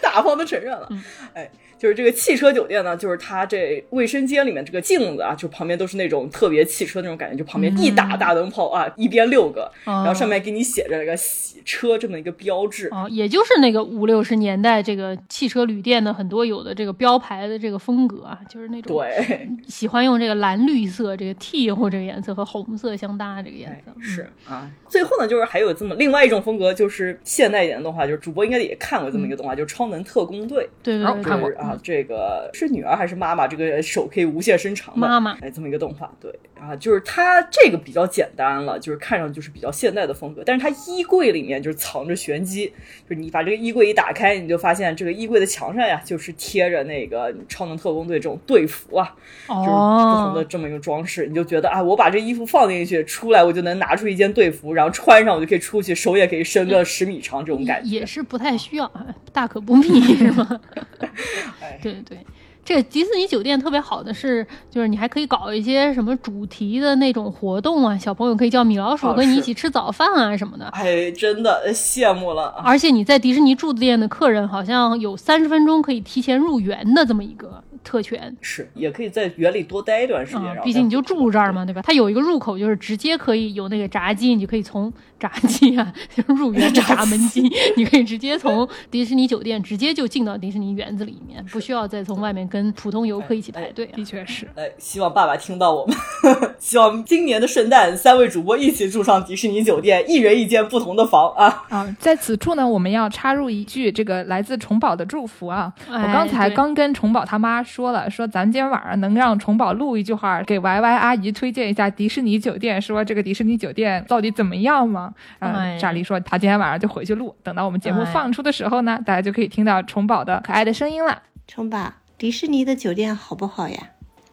大方的承认了，哎。就是这个汽车酒店呢，就是它这卫生间里面这个镜子啊，就旁边都是那种特别汽车那种感觉，就旁边一打大灯泡啊，一边六个，然后上面给你写着一个洗车这么一个标志啊，也就是那个五六十年代这个汽车旅店的很多有的这个标牌的这个风格啊，就是那种对喜欢用这个蓝绿色这个 T 或这个颜色和红色相搭这个颜色是啊。最后呢，就是还有这么另外一种风格，就是现代一点的动画，就是主播应该也看过这么一个动画，就是《超能特工队》，对对对，看过啊。这个是女儿还是妈妈？这个手可以无限伸长的妈妈，哎，这么一个动画，对啊，就是它这个比较简单了，就是看上就是比较现代的风格，但是它衣柜里面就是藏着玄机，就是你把这个衣柜一打开，你就发现这个衣柜的墙上呀，就是贴着那个超能特工队这种队服啊，就是不同的这么一个装饰，你就觉得啊，我把这衣服放进去，出来我就能拿出一件队服，然后穿上我就可以出去，手也可以伸个十米长，这种感觉也是不太需要，大可不必 是吗？对对对，这个迪士尼酒店特别好的是，就是你还可以搞一些什么主题的那种活动啊，小朋友可以叫米老鼠跟你一起吃早饭啊什么的。哎，真的羡慕了。而且你在迪士尼住店的客人，好像有三十分钟可以提前入园的这么一个特权。是，也可以在园里多待一段时间。毕竟你就住这儿嘛，对吧？它有一个入口，就是直接可以有那个闸机，你就可以从闸机啊，入园的闸门机，你可以直接从迪士尼酒店直接就进到迪士尼园子里面，不需要再从外面跟普通游客一起排队。的确是。哎，希望爸爸听到我们，希望今年的圣诞三位主播一起住上迪士尼酒店，一人一间不同的房啊！啊，在此处呢，我们要插入一句这个来自虫宝的祝福啊！我刚才刚跟虫宝他妈说了，说咱今天晚上能让虫宝录一句话给 Y Y 阿姨推荐一下迪士尼酒店，说这个迪士尼酒店到底怎么样吗？嗯，莎莉说他今天晚上就回去录，等到我们节目放出的时候呢，大家就可以听到虫宝的可爱的声音了。虫宝，迪士尼的酒店好不好呀？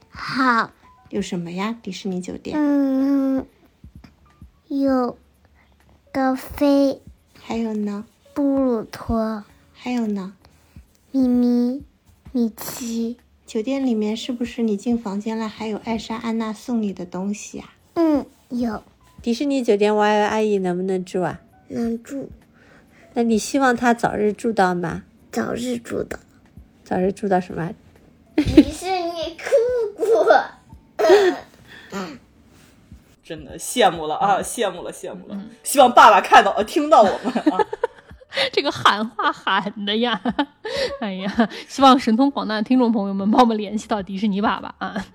好。有什么呀？迪士尼酒店？嗯，有高飞，还有呢？布鲁托，还有呢？咪咪，米奇。酒店里面是不是你进房间了，还有艾莎、安娜送你的东西啊？嗯，有。迪士尼酒店 Y Y 阿姨能不能住啊？能住。那你希望她早日住到吗？早日住到。早日住到什么？迪士尼酷酷。真的羡慕了啊！羡慕了，羡慕了。希望爸爸看到呃听到我们啊，这个喊话喊的呀！哎呀，希望神通广大的听众朋友们帮我们联系到迪士尼爸爸啊！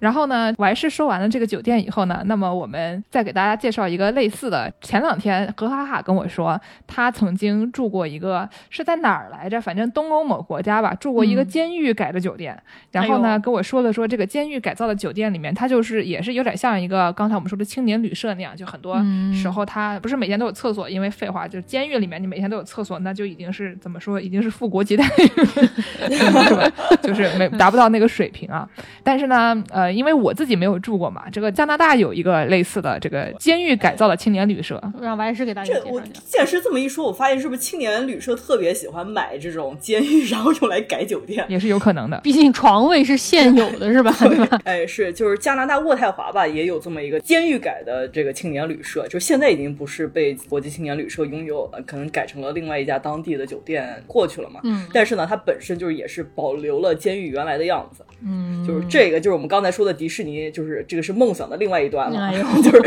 然后呢，我还是说完了这个酒店以后呢，那么我们再给大家介绍一个类似的。前两天何哈哈跟我说，他曾经住过一个是在哪儿来着？反正东欧某国家吧，住过一个监狱改的酒店。然后呢，跟我说了说这个监狱改造的酒店里面，它就是也是有点像一个刚才我们说的青年旅社那样，就很多时候它不是每天都有厕所，因为废话，就是监狱里面你每天都有厕所，那就已经是怎么说，已经是富国级待遇，就是没达不到那个水平啊。但是呢。呃，因为我自己没有住过嘛，这个加拿大有一个类似的这个监狱改造的青年旅社，让白石给大家介绍我现实这么一说，我发现是不是青年旅社特别喜欢买这种监狱，然后用来改酒店，也是有可能的。毕竟床位是现有的，是吧？对吧？哎，是，就是加拿大渥太华吧，也有这么一个监狱改的这个青年旅社，就现在已经不是被国际青年旅社拥有，可能改成了另外一家当地的酒店过去了嘛。嗯。但是呢，它本身就是也是保留了监狱原来的样子。嗯。就是这个，就是我们刚才说的迪士尼，就是这个是梦想的另外一端了，就是，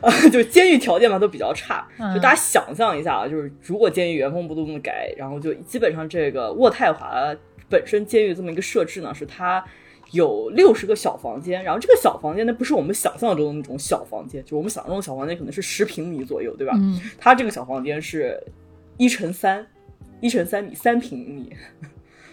呃，就是监狱条件嘛都比较差，就大家想象一下啊，就是如果监狱原封不动的改，然后就基本上这个渥太华本身监狱这么一个设置呢，是它有六十个小房间，然后这个小房间呢不是我们想象中的那种小房间，就我们想象中的小房间可能是十平米左右，对吧？嗯，它这个小房间是一乘三，一乘三米，三平米。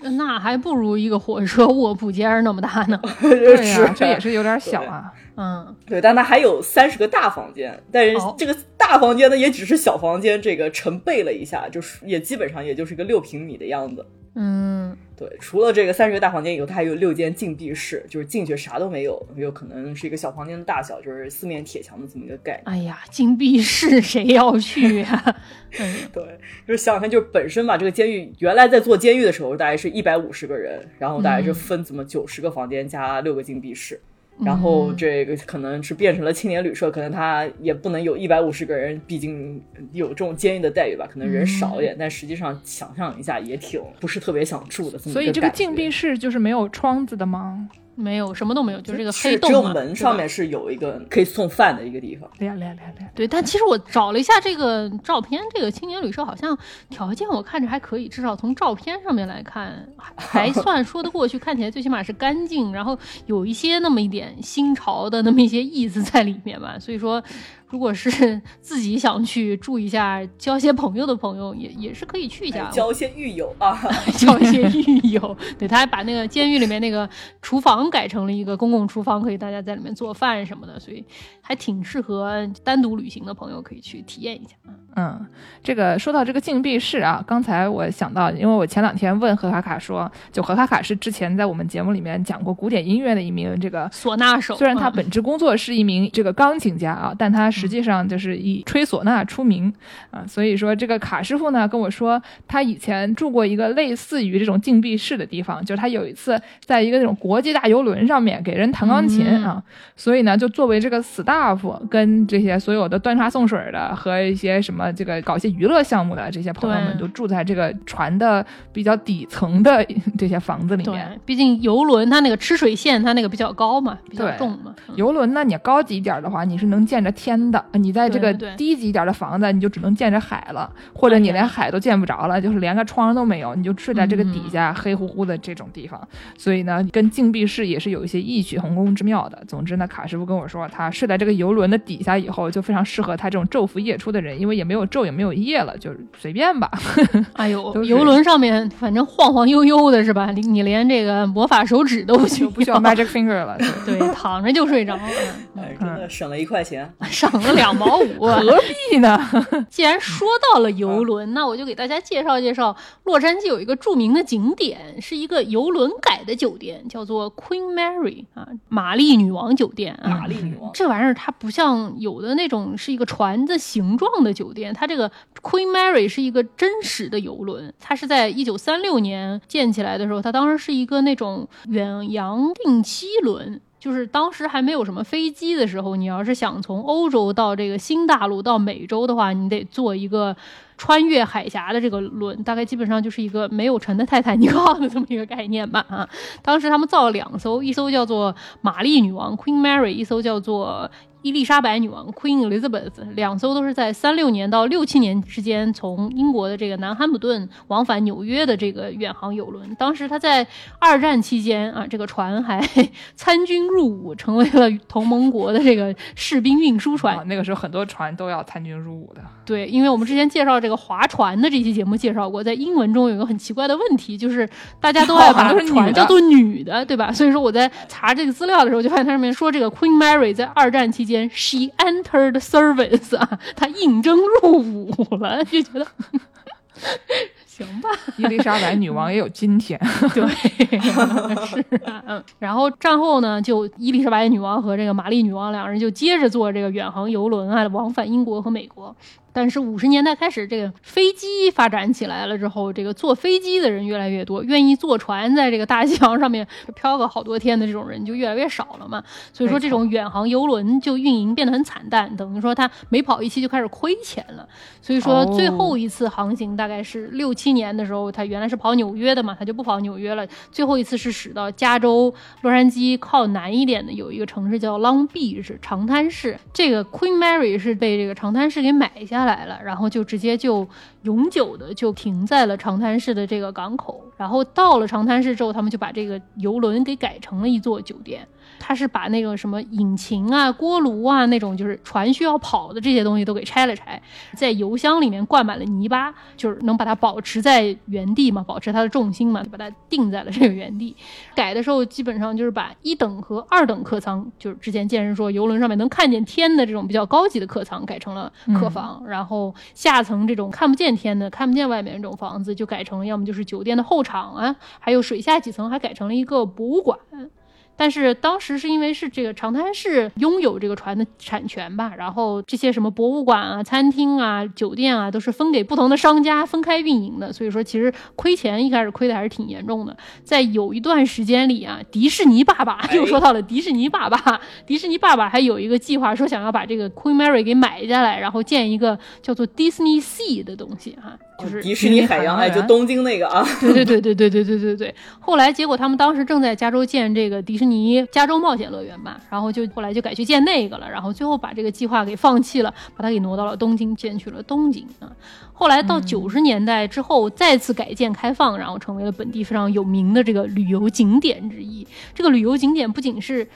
那还不如一个火车卧铺间那么大呢。对呀，这也是有点小啊。嗯，对，但它还有三十个大房间，但是这个大房间呢，也只是小房间这个成倍了一下，就是也基本上也就是一个六平米的样子。嗯，对，除了这个三十个大房间以后，它还有六间禁闭室，就是进去啥都没有，有可能是一个小房间的大小，就是四面铁墙的这么一个概念。哎呀，禁闭室谁要去呀？对，就是想想看，就是本身吧，这个监狱原来在做监狱的时候，大概是一百五十个人，然后大概是分怎么九十个房间加六个禁闭室。然后这个可能是变成了青年旅社，可能他也不能有一百五十个人，毕竟有这种监狱的待遇吧，可能人少一点。但实际上想象一下，也挺不是特别想住的。所以这个禁闭室就是没有窗子的吗？没有，什么都没有，就是这个黑洞。只有门上面是有一个可以送饭的一个地方。亮亮亮亮。对，但其实我找了一下这个照片，这个青年旅社好像条件我看着还可以，至少从照片上面来看 还算说得过去，看起来最起码是干净，然后有一些那么一点新潮的那么一些意思在里面吧。所以说。如果是 自己想去住一下、交些朋友的朋友，也也是可以去一下，交些狱友啊，交一些狱友。对他还把那个监狱里面那个厨房改成了一个公共厨房，可以大家在里面做饭什么的，所以还挺适合单独旅行的朋友可以去体验一下。嗯，这个说到这个禁闭室啊，刚才我想到，因为我前两天问何卡卡说，就何卡卡是之前在我们节目里面讲过古典音乐的一名这个唢呐手，虽然他本职工作是一名这个钢琴家啊，但他是。实际上就是以吹唢呐出名啊。所以说，这个卡师傅呢跟我说，他以前住过一个类似于这种禁闭室的地方，就是他有一次在一个那种国际大游轮上面给人弹钢琴啊，所以呢，就作为这个 staff 跟这些所有的端茶送水的和一些什么这个搞一些娱乐项目的这些朋友们，就住在这个船的比较底层的 这些房子里面。毕竟游轮它那个吃水线它那个比较高嘛，比较重嘛。游轮呢，你高级一点的话，你是能见着天的；你在这个低级一点的房子，你就只能见着海了，或者你连海都见不着了，就是连个窗都没有，你就睡在这个底下黑乎乎的这种地方。所以呢，跟禁闭室也是有一些异曲同工之妙的。总之呢，卡师傅跟我说，他睡在这个游轮的底下以后，就非常适合他这种昼伏夜出的人，因为也没有昼也没有夜了，就随便吧。哎呦，游轮上面反正晃晃悠悠的是吧？你你连这个魔法手指都不需要，不需要 magic finger 了，对，躺着就睡着了。哎，真的省了一块钱，省了两毛五，何必呢？既然说到了游轮，那我就给大家介绍介绍，洛杉矶有一个著名的景点，是一个游轮改的酒店，叫做 Queen Mary 啊，玛丽女王酒店啊。玛丽女王，这玩意儿它不像有的那种是一个船的形状的酒店，它这个 Queen Mary 是一个真实的游轮，它是在一九三六年建起来的时候，它当时是一个那种远洋定期轮。就是当时还没有什么飞机的时候，你要是想从欧洲到这个新大陆到美洲的话，你得做一个穿越海峡的这个轮，大概基本上就是一个没有沉的泰坦尼克号的这么一个概念吧啊。当时他们造了两艘，一艘叫做玛丽女王 Queen Mary，一艘叫做。伊丽莎白女王 Queen Elizabeth 两艘都是在三六年到六七年之间从英国的这个南汉普顿往返纽约的这个远航游轮。当时她在二战期间啊，这个船还 参军入伍，成为了同盟国的这个士兵运输船。那个时候很多船都要参军入伍的。对，因为我们之前介绍这个划船的这期节目介绍过，在英文中有一个很奇怪的问题，就是大家都爱把船叫做女的，对吧？所以说我在查这个资料的时候，就发现它上面说这个 Queen Mary 在二战期。间，she entered service 啊，她应征入伍了，就觉得 行吧。伊丽莎白女王也有今天，对，是啊嗯。然后战后呢，就伊丽莎白女王和这个玛丽女王两人就接着坐这个远航游轮啊，往返英国和美国。但是五十年代开始，这个飞机发展起来了之后，这个坐飞机的人越来越多，愿意坐船在这个大西洋上面漂个好多天的这种人就越来越少了嘛。所以说，这种远航游轮就运营变得很惨淡，等于说它每跑一期就开始亏钱了。所以说，最后一次航行大概是六七年的时候，它原来是跑纽约的嘛，它就不跑纽约了。最后一次是驶到加州洛杉矶靠南一点的有一个城市叫 Long Beach 长滩市。这个 Queen Mary 是被这个长滩市给买下。下来了，然后就直接就永久的就停在了长滩市的这个港口。然后到了长滩市之后，他们就把这个游轮给改成了一座酒店。他是把那个什么引擎啊、锅炉啊那种就是船需要跑的这些东西都给拆了拆，在油箱里面灌满了泥巴，就是能把它保持在原地嘛，保持它的重心嘛，就把它定在了这个原地。改的时候基本上就是把一等和二等客舱，就是之前健身说游轮上面能看见天的这种比较高级的客舱改成了客房，然后下层这种看不见天的、看不见外面这种房子就改成了要么就是酒店的后场啊，还有水下几层还改成了一个博物馆。但是当时是因为是这个长滩市拥有这个船的产权吧，然后这些什么博物馆啊、餐厅啊、酒店啊，都是分给不同的商家分开运营的，所以说其实亏钱一开始亏的还是挺严重的。在有一段时间里啊，迪士尼爸爸又说到了迪士尼爸爸，迪士尼爸爸还有一个计划说想要把这个 Queen Mary 给买下来，然后建一个叫做 Disney Sea 的东西哈。就是迪士尼海洋，哎，就东京那个啊，对对对对对对对对对。后来结果他们当时正在加州建这个迪士尼加州冒险乐园吧，然后就后来就改去建那个了，然后最后把这个计划给放弃了，把它给挪到了东京，建去了东京啊。后来到九十年代之后再次改建开放，然后成为了本地非常有名的这个旅游景点之一。这个旅游景点不仅是。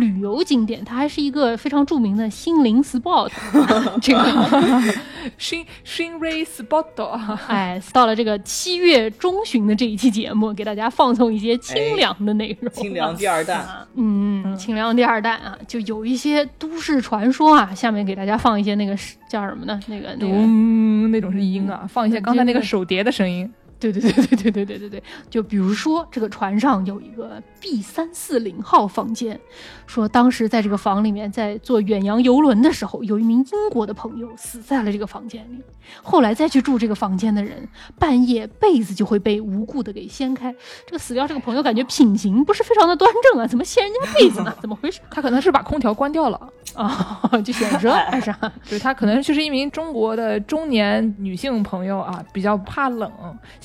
旅游景点，它还是一个非常著名的心灵 spot。这个心心 ray spot。哎，到了这个七月中旬的这一期节目，给大家放送一些清凉的内容。清凉第二弹，啊嗯，清凉第二弹啊，就有一些都市传说啊。下面给大家放一些那个叫什么呢？那个那个嗯，那种是音啊，放一些刚才那个手碟的声音。对对对对对对对对对，就比如说这个船上有一个 B 三四零号房间，说当时在这个房里面在坐远洋游轮的时候，有一名英国的朋友死在了这个房间里。后来再去住这个房间的人，半夜被子就会被无故的给掀开。这个死掉这个朋友感觉品行不是非常的端正啊，怎么掀人家被子呢？怎么回事？他可能是把空调关掉了啊，就选择还是？对他可能就是一名中国的中年女性朋友啊，比较怕冷。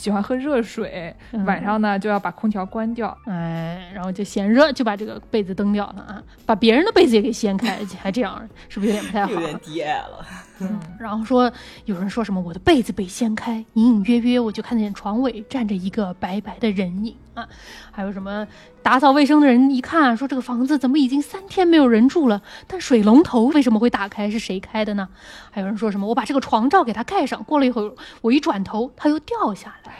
喜欢喝热水，晚上呢就要把空调关掉，哎，然后就嫌热，就把这个被子蹬掉了啊，把别人的被子也给掀开，还这样，是不是有点不太好？有点低矮了。嗯，然后说有人说什么我的被子被掀开，隐隐约约我就看见床尾站着一个白白的人影。啊，还有什么打扫卫生的人一看说这个房子怎么已经三天没有人住了，但水龙头为什么会打开？是谁开的呢？还有人说什么我把这个床罩给它盖上，过了一会儿我一转头它又掉下来。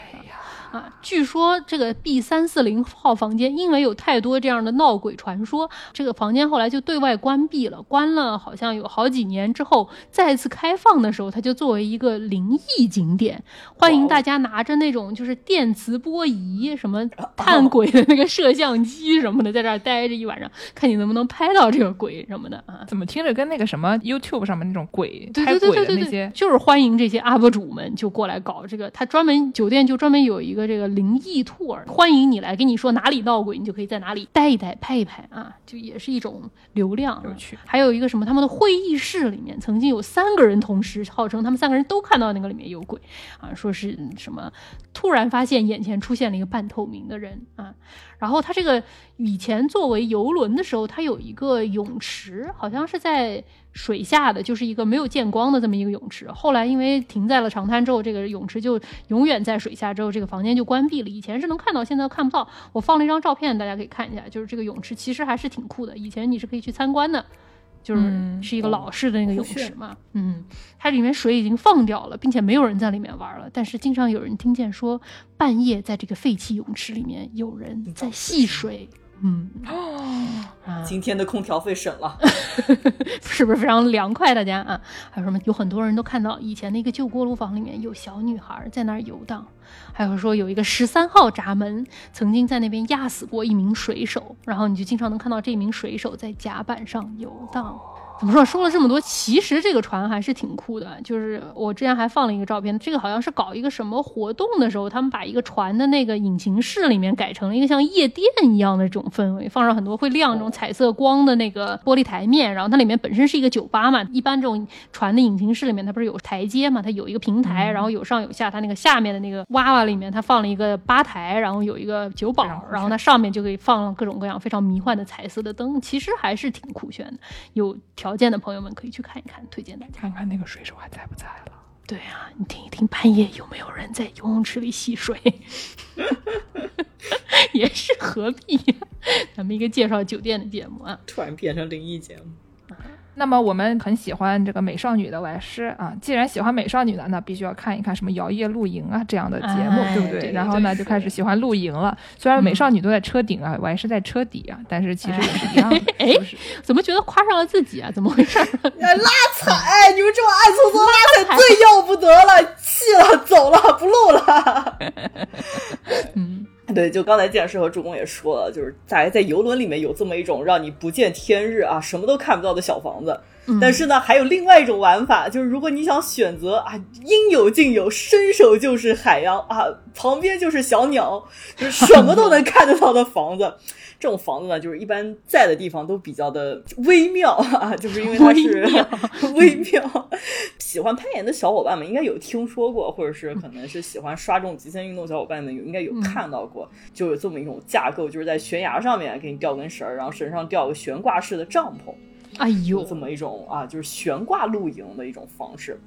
啊，据说这个 B 三四零号房间因为有太多这样的闹鬼传说，这个房间后来就对外关闭了。关了好像有好几年之后，再次开放的时候，它就作为一个灵异景点，欢迎大家拿着那种就是电磁波仪、什么探鬼的那个摄像机什么的，在这儿待着一晚上，看你能不能拍到这个鬼什么的啊？怎么听着跟那个什么 YouTube 上面那种鬼拍鬼的那些，就是欢迎这些 UP 主们就过来搞这个。他专门酒店就专门有一个。这个灵异兔儿，欢迎你来，跟你说哪里闹鬼，你就可以在哪里待一待、拍一拍啊，就也是一种流量。有趣。还有一个什么，他们的会议室里面曾经有三个人同时，号称他们三个人都看到那个里面有鬼啊，说是什么突然发现眼前出现了一个半透明的人啊。然后他这个以前作为游轮的时候，它有一个泳池，好像是在水下的，就是一个没有见光的这么一个泳池。后来因为停在了长滩之后，这个泳池就永远在水下，之后这个房间就关闭了。以前是能看到，现在看不到。我放了一张照片，大家可以看一下，就是这个泳池其实还是挺酷的。以前你是可以去参观的。就是是一个老式的那个泳池嘛，嗯，它里面水已经放掉了，并且没有人在里面玩了。但是经常有人听见说，半夜在这个废弃泳池里面有人在戏水。嗯，今天的空调费省了，是不是非常凉快？大家啊，还有什么？有很多人都看到以前那个旧锅炉房里面有小女孩在那儿游荡，还有说有一个十三号闸门曾经在那边压死过一名水手，然后你就经常能看到这名水手在甲板上游荡。怎么说？说了这么多，其实这个船还是挺酷的。就是我之前还放了一个照片，这个好像是搞一个什么活动的时候，他们把一个船的那个引擎室里面改成了一个像夜店一样的这种氛围，放上很多会亮这种彩色光的那个玻璃台面，然后它里面本身是一个酒吧嘛。一般这种船的引擎室里面，它不是有台阶嘛？它有一个平台，然后有上有下，它那个下面的那个娃娃里面，它放了一个吧台，然后有一个酒保，然后它上面就可以放各种各样非常迷幻的彩色的灯，其实还是挺酷炫的。有条。条件的朋友们可以去看一看，推荐大家看看那个水手还在不在了。对啊，你听一听半夜有没有人在游泳池里戏水，也是何必？咱们一个介绍酒店的节目啊，突然变成灵异节目。那么我们很喜欢这个美少女的外师啊，既然喜欢美少女呢，那必须要看一看什么摇曳露营啊这样的节目，对不对？然后呢，就开始喜欢露营了。虽然美少女都在车顶啊，我还是在车底啊，但是其实也是一样的。哎，怎么觉得夸上了自己啊？怎么回事？拉踩！你们这么暗搓搓拉踩最要不得了，气了，走了，不录了。嗯。对，就刚才剑师和助攻也说了，就是在在游轮里面有这么一种让你不见天日啊，什么都看不到的小房子。但是呢，还有另外一种玩法，就是如果你想选择啊，应有尽有，伸手就是海洋啊，旁边就是小鸟，就是什么都能看得到的房子。这种房子呢，就是一般在的地方都比较的微妙啊，就是因为它是 微妙。喜欢攀岩的小伙伴们应该有听说过，或者是可能是喜欢刷这种极限运动小伙伴们有应该有看到过，就有这么一种架构，就是在悬崖上面给你吊根绳儿，然后绳上吊个悬挂式的帐篷，哎呦，这么一种啊，就是悬挂露营的一种方式。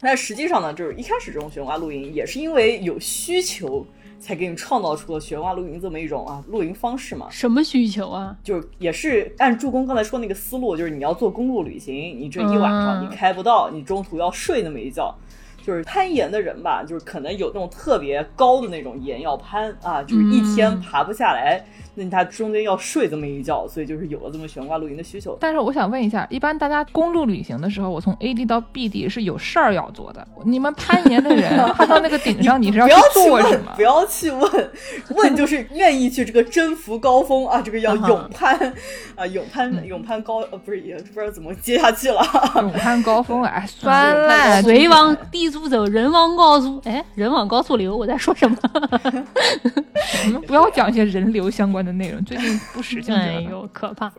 但实际上呢，就是一开始这种悬挂露营也是因为有需求。才给你创造出了悬挂露营这么一种啊露营方式嘛？什么需求啊？就是也是按助攻刚才说那个思路，就是你要做公路旅行，你这一晚上你开不到，你中途要睡那么一觉，就是攀岩的人吧，就是可能有那种特别高的那种岩要攀啊，就是一天爬不下来。那他中间要睡这么一觉，所以就是有了这么悬挂露营的需求。但是我想问一下，一般大家公路旅行的时候，我从 A 地到 B 地是有事儿要做的。你们攀岩的人 攀到那个顶上，你是要做什么？不要去问，问就是愿意去这个征服高峰啊，这个要勇攀啊，勇攀勇攀高呃不是也不知道怎么接下去了。勇攀高峰哎，算了，水往低处走，人往高处哎，人往高处流。我在说什么？你们不要讲一些人流相关。的内容最近不时兴哎呦，可怕！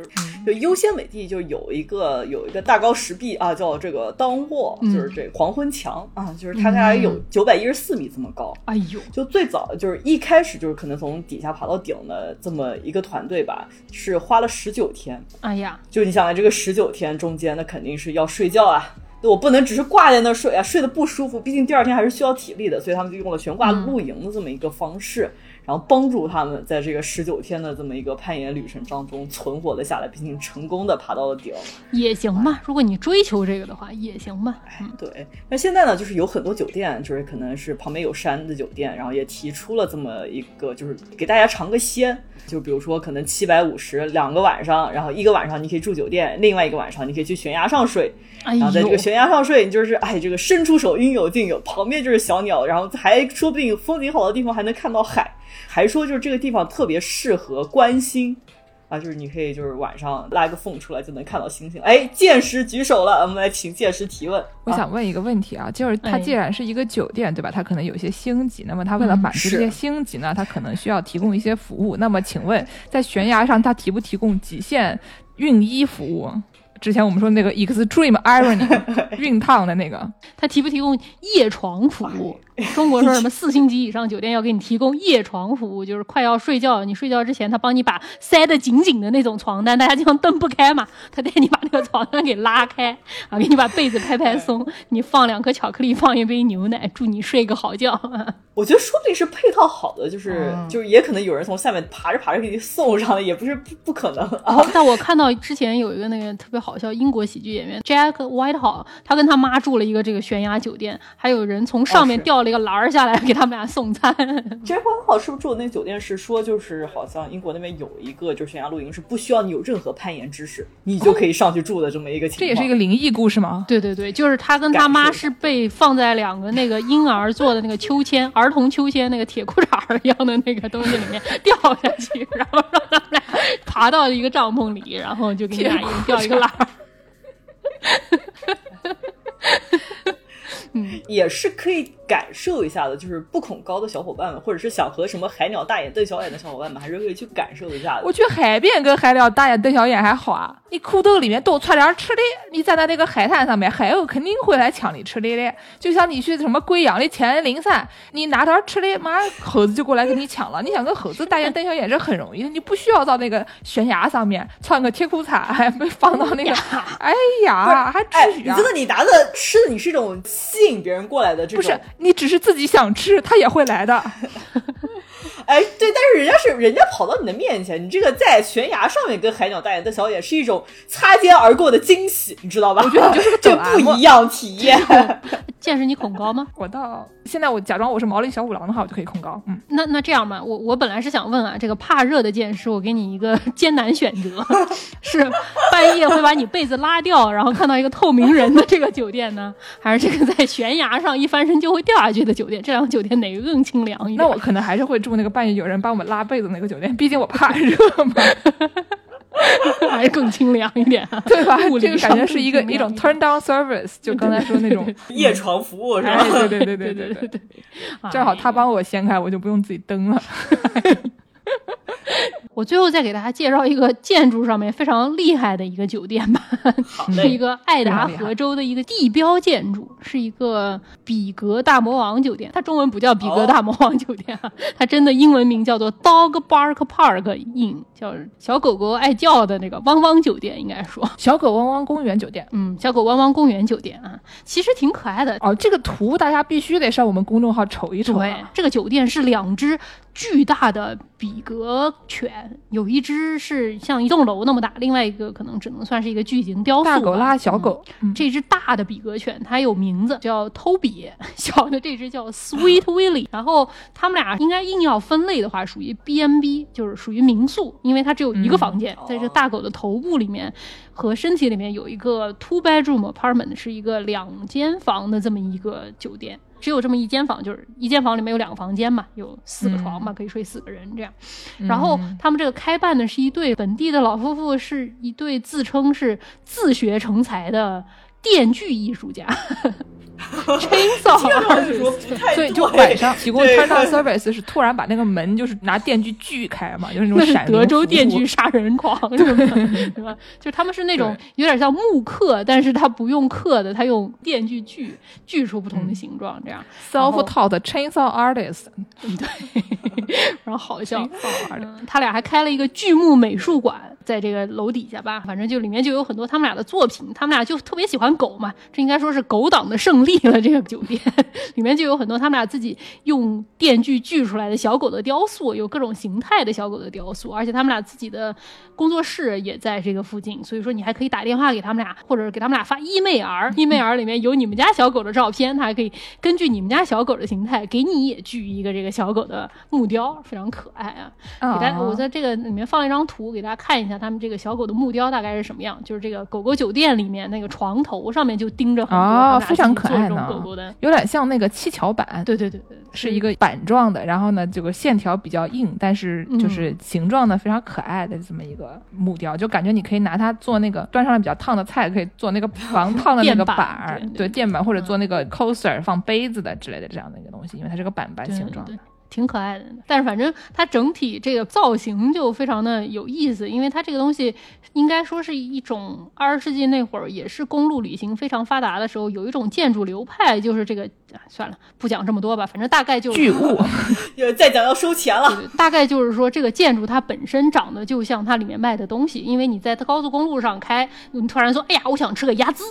就优先美地就有一个有一个大高石壁啊，叫这个当卧，就是这黄昏墙啊，就是它大概有九百一十四米这么高。哎呦，就最早就是一开始就是可能从底下爬到顶的这么一个团队吧，是花了十九天。哎呀，就你想来这个十九天中间，那肯定是要睡觉啊，我不能只是挂在那睡啊，睡得不舒服，毕竟第二天还是需要体力的，所以他们就用了悬挂露营的这么一个方式。然后帮助他们在这个十九天的这么一个攀岩旅程当中存活了下来，并且成功的爬到了顶，也行吧。如果你追求这个的话，也行吧。哎，对。那现在呢，就是有很多酒店，就是可能是旁边有山的酒店，然后也提出了这么一个，就是给大家尝个鲜。就比如说，可能七百五十两个晚上，然后一个晚上你可以住酒店，另外一个晚上你可以去悬崖上睡。然后在这个悬崖上睡，你就是哎，这个伸出手应有尽有，旁边就是小鸟，然后还说不定风景好的地方还能看到海。还说就是这个地方特别适合观星啊，就是你可以就是晚上拉个缝出来就能看到星星。哎，剑师举手了，我们来请剑师提问。我想问一个问题啊，就是它既然是一个酒店，对吧？它可能有一些星级，那么它为了满足这些星级呢，它可能需要提供一些服务。那么请问，在悬崖上它提不提供极限熨衣服务？之前我们说那个 extreme irony 熨烫的那个，它提不提供夜床服务？中国说什么四星级以上酒店要给你提供夜床服务，就是快要睡觉，你睡觉之前他帮你把塞得紧紧的那种床单，大家经常蹬不开嘛，他带你把那个床单给拉开，啊，给你把被子拍拍松，你放两颗巧克力，放一杯牛奶，祝你睡个好觉。我觉得说不定是配套好的，就是就是也可能有人从下面爬着爬着给你送上来，也不是不不可能啊。但我看到之前有一个那个特别好笑英国喜剧演员 Jack Whitehall，他跟他妈住了一个这个悬崖酒店，还有人从上面掉了一个篮儿下来给他们俩送餐。Jack Whitehall 是不是住的那个酒店是说就是好像英国那边有一个就是悬崖露营是不需要你有任何攀岩知识，你就可以上去住的这么一个情况。这也是一个灵异故事吗？对对对，就是他跟他妈是被放在两个那个婴儿做的那个秋千儿童秋千那个铁裤衩一样的那个东西里面掉下去，然后让他们俩爬到一个帐篷里，然后就给你俩一人掉一个篮儿。嗯，也是可以。感受一下的，就是不恐高的小伙伴们，或者是想和什么海鸟大眼瞪小眼的小伙伴们，还是可以去感受一下的。我去海边跟海鸟大眼瞪小眼还好啊，你裤兜里面多揣点吃的，你站在那个海滩上面，海鸥肯定会来抢你吃的的。就像你去什么贵阳的黔灵山，你拿点吃的，马上猴子就过来跟你抢了。你想跟猴子大眼瞪小眼是很容易的，你不需要到那个悬崖上面穿个铁裤衩，还被放到那个，哎呀，还至于啊？你觉得你拿的吃的，你是一种吸引别人过来的这种？不是。你只是自己想吃，他也会来的。哎，对，但是人家是人家跑到你的面前，你这个在悬崖上面跟海鸟大眼瞪小眼是一种擦肩而过的惊喜，你知道吧？我觉得你就是个 这不一样体验。见识你恐高吗？我到现在我假装我是毛利小五郎的话，我就可以恐高。嗯，那那这样吧，我我本来是想问啊，这个怕热的剑士，我给你一个艰难选择，是半夜会把你被子拉掉，然后看到一个透明人的这个酒店呢，还是这个在悬崖上一翻身就会掉下去的酒店？这两个酒店哪个更清凉一点？那我可能还是会住那个半夜有人帮我们拉被子那个酒店，毕竟我怕热嘛，还是更清凉一点，对吧？这个感觉是一个一种 turn down service，就刚才说那种夜床服务是吧？对对对对对对对，正好他帮我掀开，我就不用自己蹬了。我最后再给大家介绍一个建筑上面非常厉害的一个酒店吧，是一个爱达荷州的一个地标建筑，是一个比格大魔王酒店。它中文不叫比格大魔王酒店，它真的英文名叫做 Dog Bark Park Inn，叫小狗狗爱叫的那个汪汪酒店，应该说小狗汪汪公园酒店。嗯，小狗汪汪公园酒店啊，其实挺可爱的哦。这个图大家必须得上我们公众号瞅一瞅。对这个酒店是两只巨大的。比格犬，有一只是像一栋楼那么大，另外一个可能只能算是一个巨型雕塑。大狗拉小狗，这只大的比格犬它有名字叫 Toby，小的这只叫 Sweet Willie。然后他们俩应该硬要分类的话，属于 B&B，就是属于民宿，因为它只有一个房间，在这大狗的头部里面和身体里面有一个 two bedroom apartment，是一个两间房的这么一个酒店。只有这么一间房，就是一间房里面有两个房间嘛，有四个床嘛，可以睡四个人这样。然后他们这个开办的是一对本地的老夫妇，是一对自称是自学成才的电锯艺术家。清扫，所以就晚上提供 turn down service 是突然把那个门就是拿电锯锯开嘛，就是那种闪德州电锯杀人狂，是吧？就他们是那种有点像木刻，但是他不用刻的，他用电锯锯锯出不同的形状，这样 self taught chainsaw artist，对，然后好笑，他俩还开了一个锯木美术馆。在这个楼底下吧，反正就里面就有很多他们俩的作品。他们俩就特别喜欢狗嘛，这应该说是狗党的胜利了。这个酒店 里面就有很多他们俩自己用电锯锯出来的小狗的雕塑，有各种形态的小狗的雕塑，而且他们俩自己的工作室也在这个附近，所以说你还可以打电话给他们俩，或者给他们俩发 email，email 里面有你们家小狗的照片，他还可以根据你们家小狗的形态给你也锯一个这个小狗的木雕，非常可爱啊。给大家，我在这个里面放了一张图给大家看一下。他们这个小狗的木雕大概是什么样？就是这个狗狗酒店里面那个床头上面就钉着很多非常可爱的狗狗的，有点像那个七巧板。对对对对，是一个板状的，然后呢，这个线条比较硬，但是就是形状呢非常可爱的这么一个木雕，就感觉你可以拿它做那个端上来比较烫的菜，可以做那个 防烫的那个板儿，对垫板或者做那个 coaster 放杯子的之类的这样的一个东西，因为它是个板板形状。挺可爱的，但是反正它整体这个造型就非常的有意思，因为它这个东西应该说是一种二十世纪那会儿也是公路旅行非常发达的时候，有一种建筑流派，就是这个算了，不讲这么多吧，反正大概就巨物，再讲要收钱了。大概就是说这个建筑它本身长得就像它里面卖的东西，因为你在高速公路上开，你突然说，哎呀，我想吃个鸭子。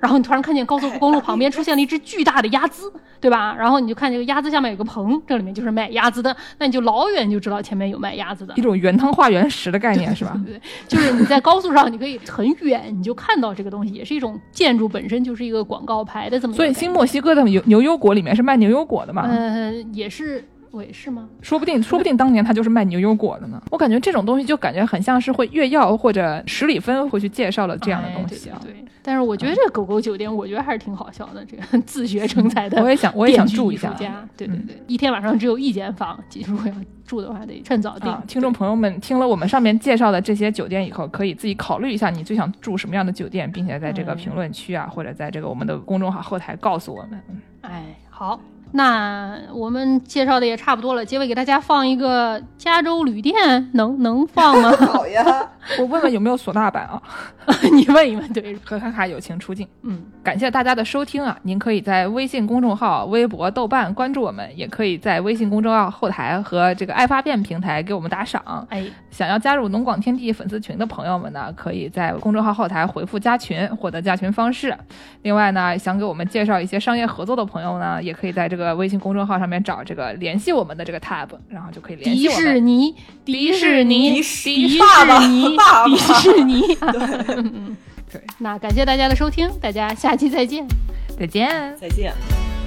然后你突然看见高速公路旁边出现了一只巨大的鸭子，对吧？然后你就看这个鸭子下面有个棚，这里面就是卖鸭子的。那你就老远就知道前面有卖鸭子的，一种原汤化原食的概念是吧？对，就是你在高速上，你可以很远你就看到这个东西，也是一种建筑本身就是一个广告牌的这么。所以新墨西哥的牛牛油果里面是卖牛油果的嘛？呃，也是。尾是吗？说不定，说不定当年他就是卖牛油果的呢。我感觉这种东西就感觉很像是会越药或者十里芬会去介绍的这样的东西啊。对，但是我觉得这个狗狗酒店，我觉得还是挺好笑的。这个自学成才的，我也想，我也想 住一下。对对对，一天晚上只有一间房，如果要住的话得趁早订。听众朋友们，听了我们上面介绍的这些酒店以后，可以自己考虑一下，你最想住什么样的酒店，并且在这个评论区啊，或者在这个我们的公众号后台告诉我们。哎，好。那我们介绍的也差不多了，结尾给大家放一个加州旅店，能能放吗？好呀，我问问有没有唢呐版啊？你问一问，对，和卡卡友情出镜。嗯，感谢大家的收听啊！您可以在微信公众号、微博、豆瓣关注我们，也可以在微信公众号后台和这个爱发电平台给我们打赏。哎，想要加入农广天地粉丝群的朋友们呢，可以在公众号后台回复加群，获得加群方式。另外呢，想给我们介绍一些商业合作的朋友呢，也可以在这个微信公众号上面找这个联系我们的这个 tab，然后就可以联系我们。迪士尼，迪士尼，迪士尼，迪士尼。对，那感谢大家的收听，大家下期再见，再见，再见。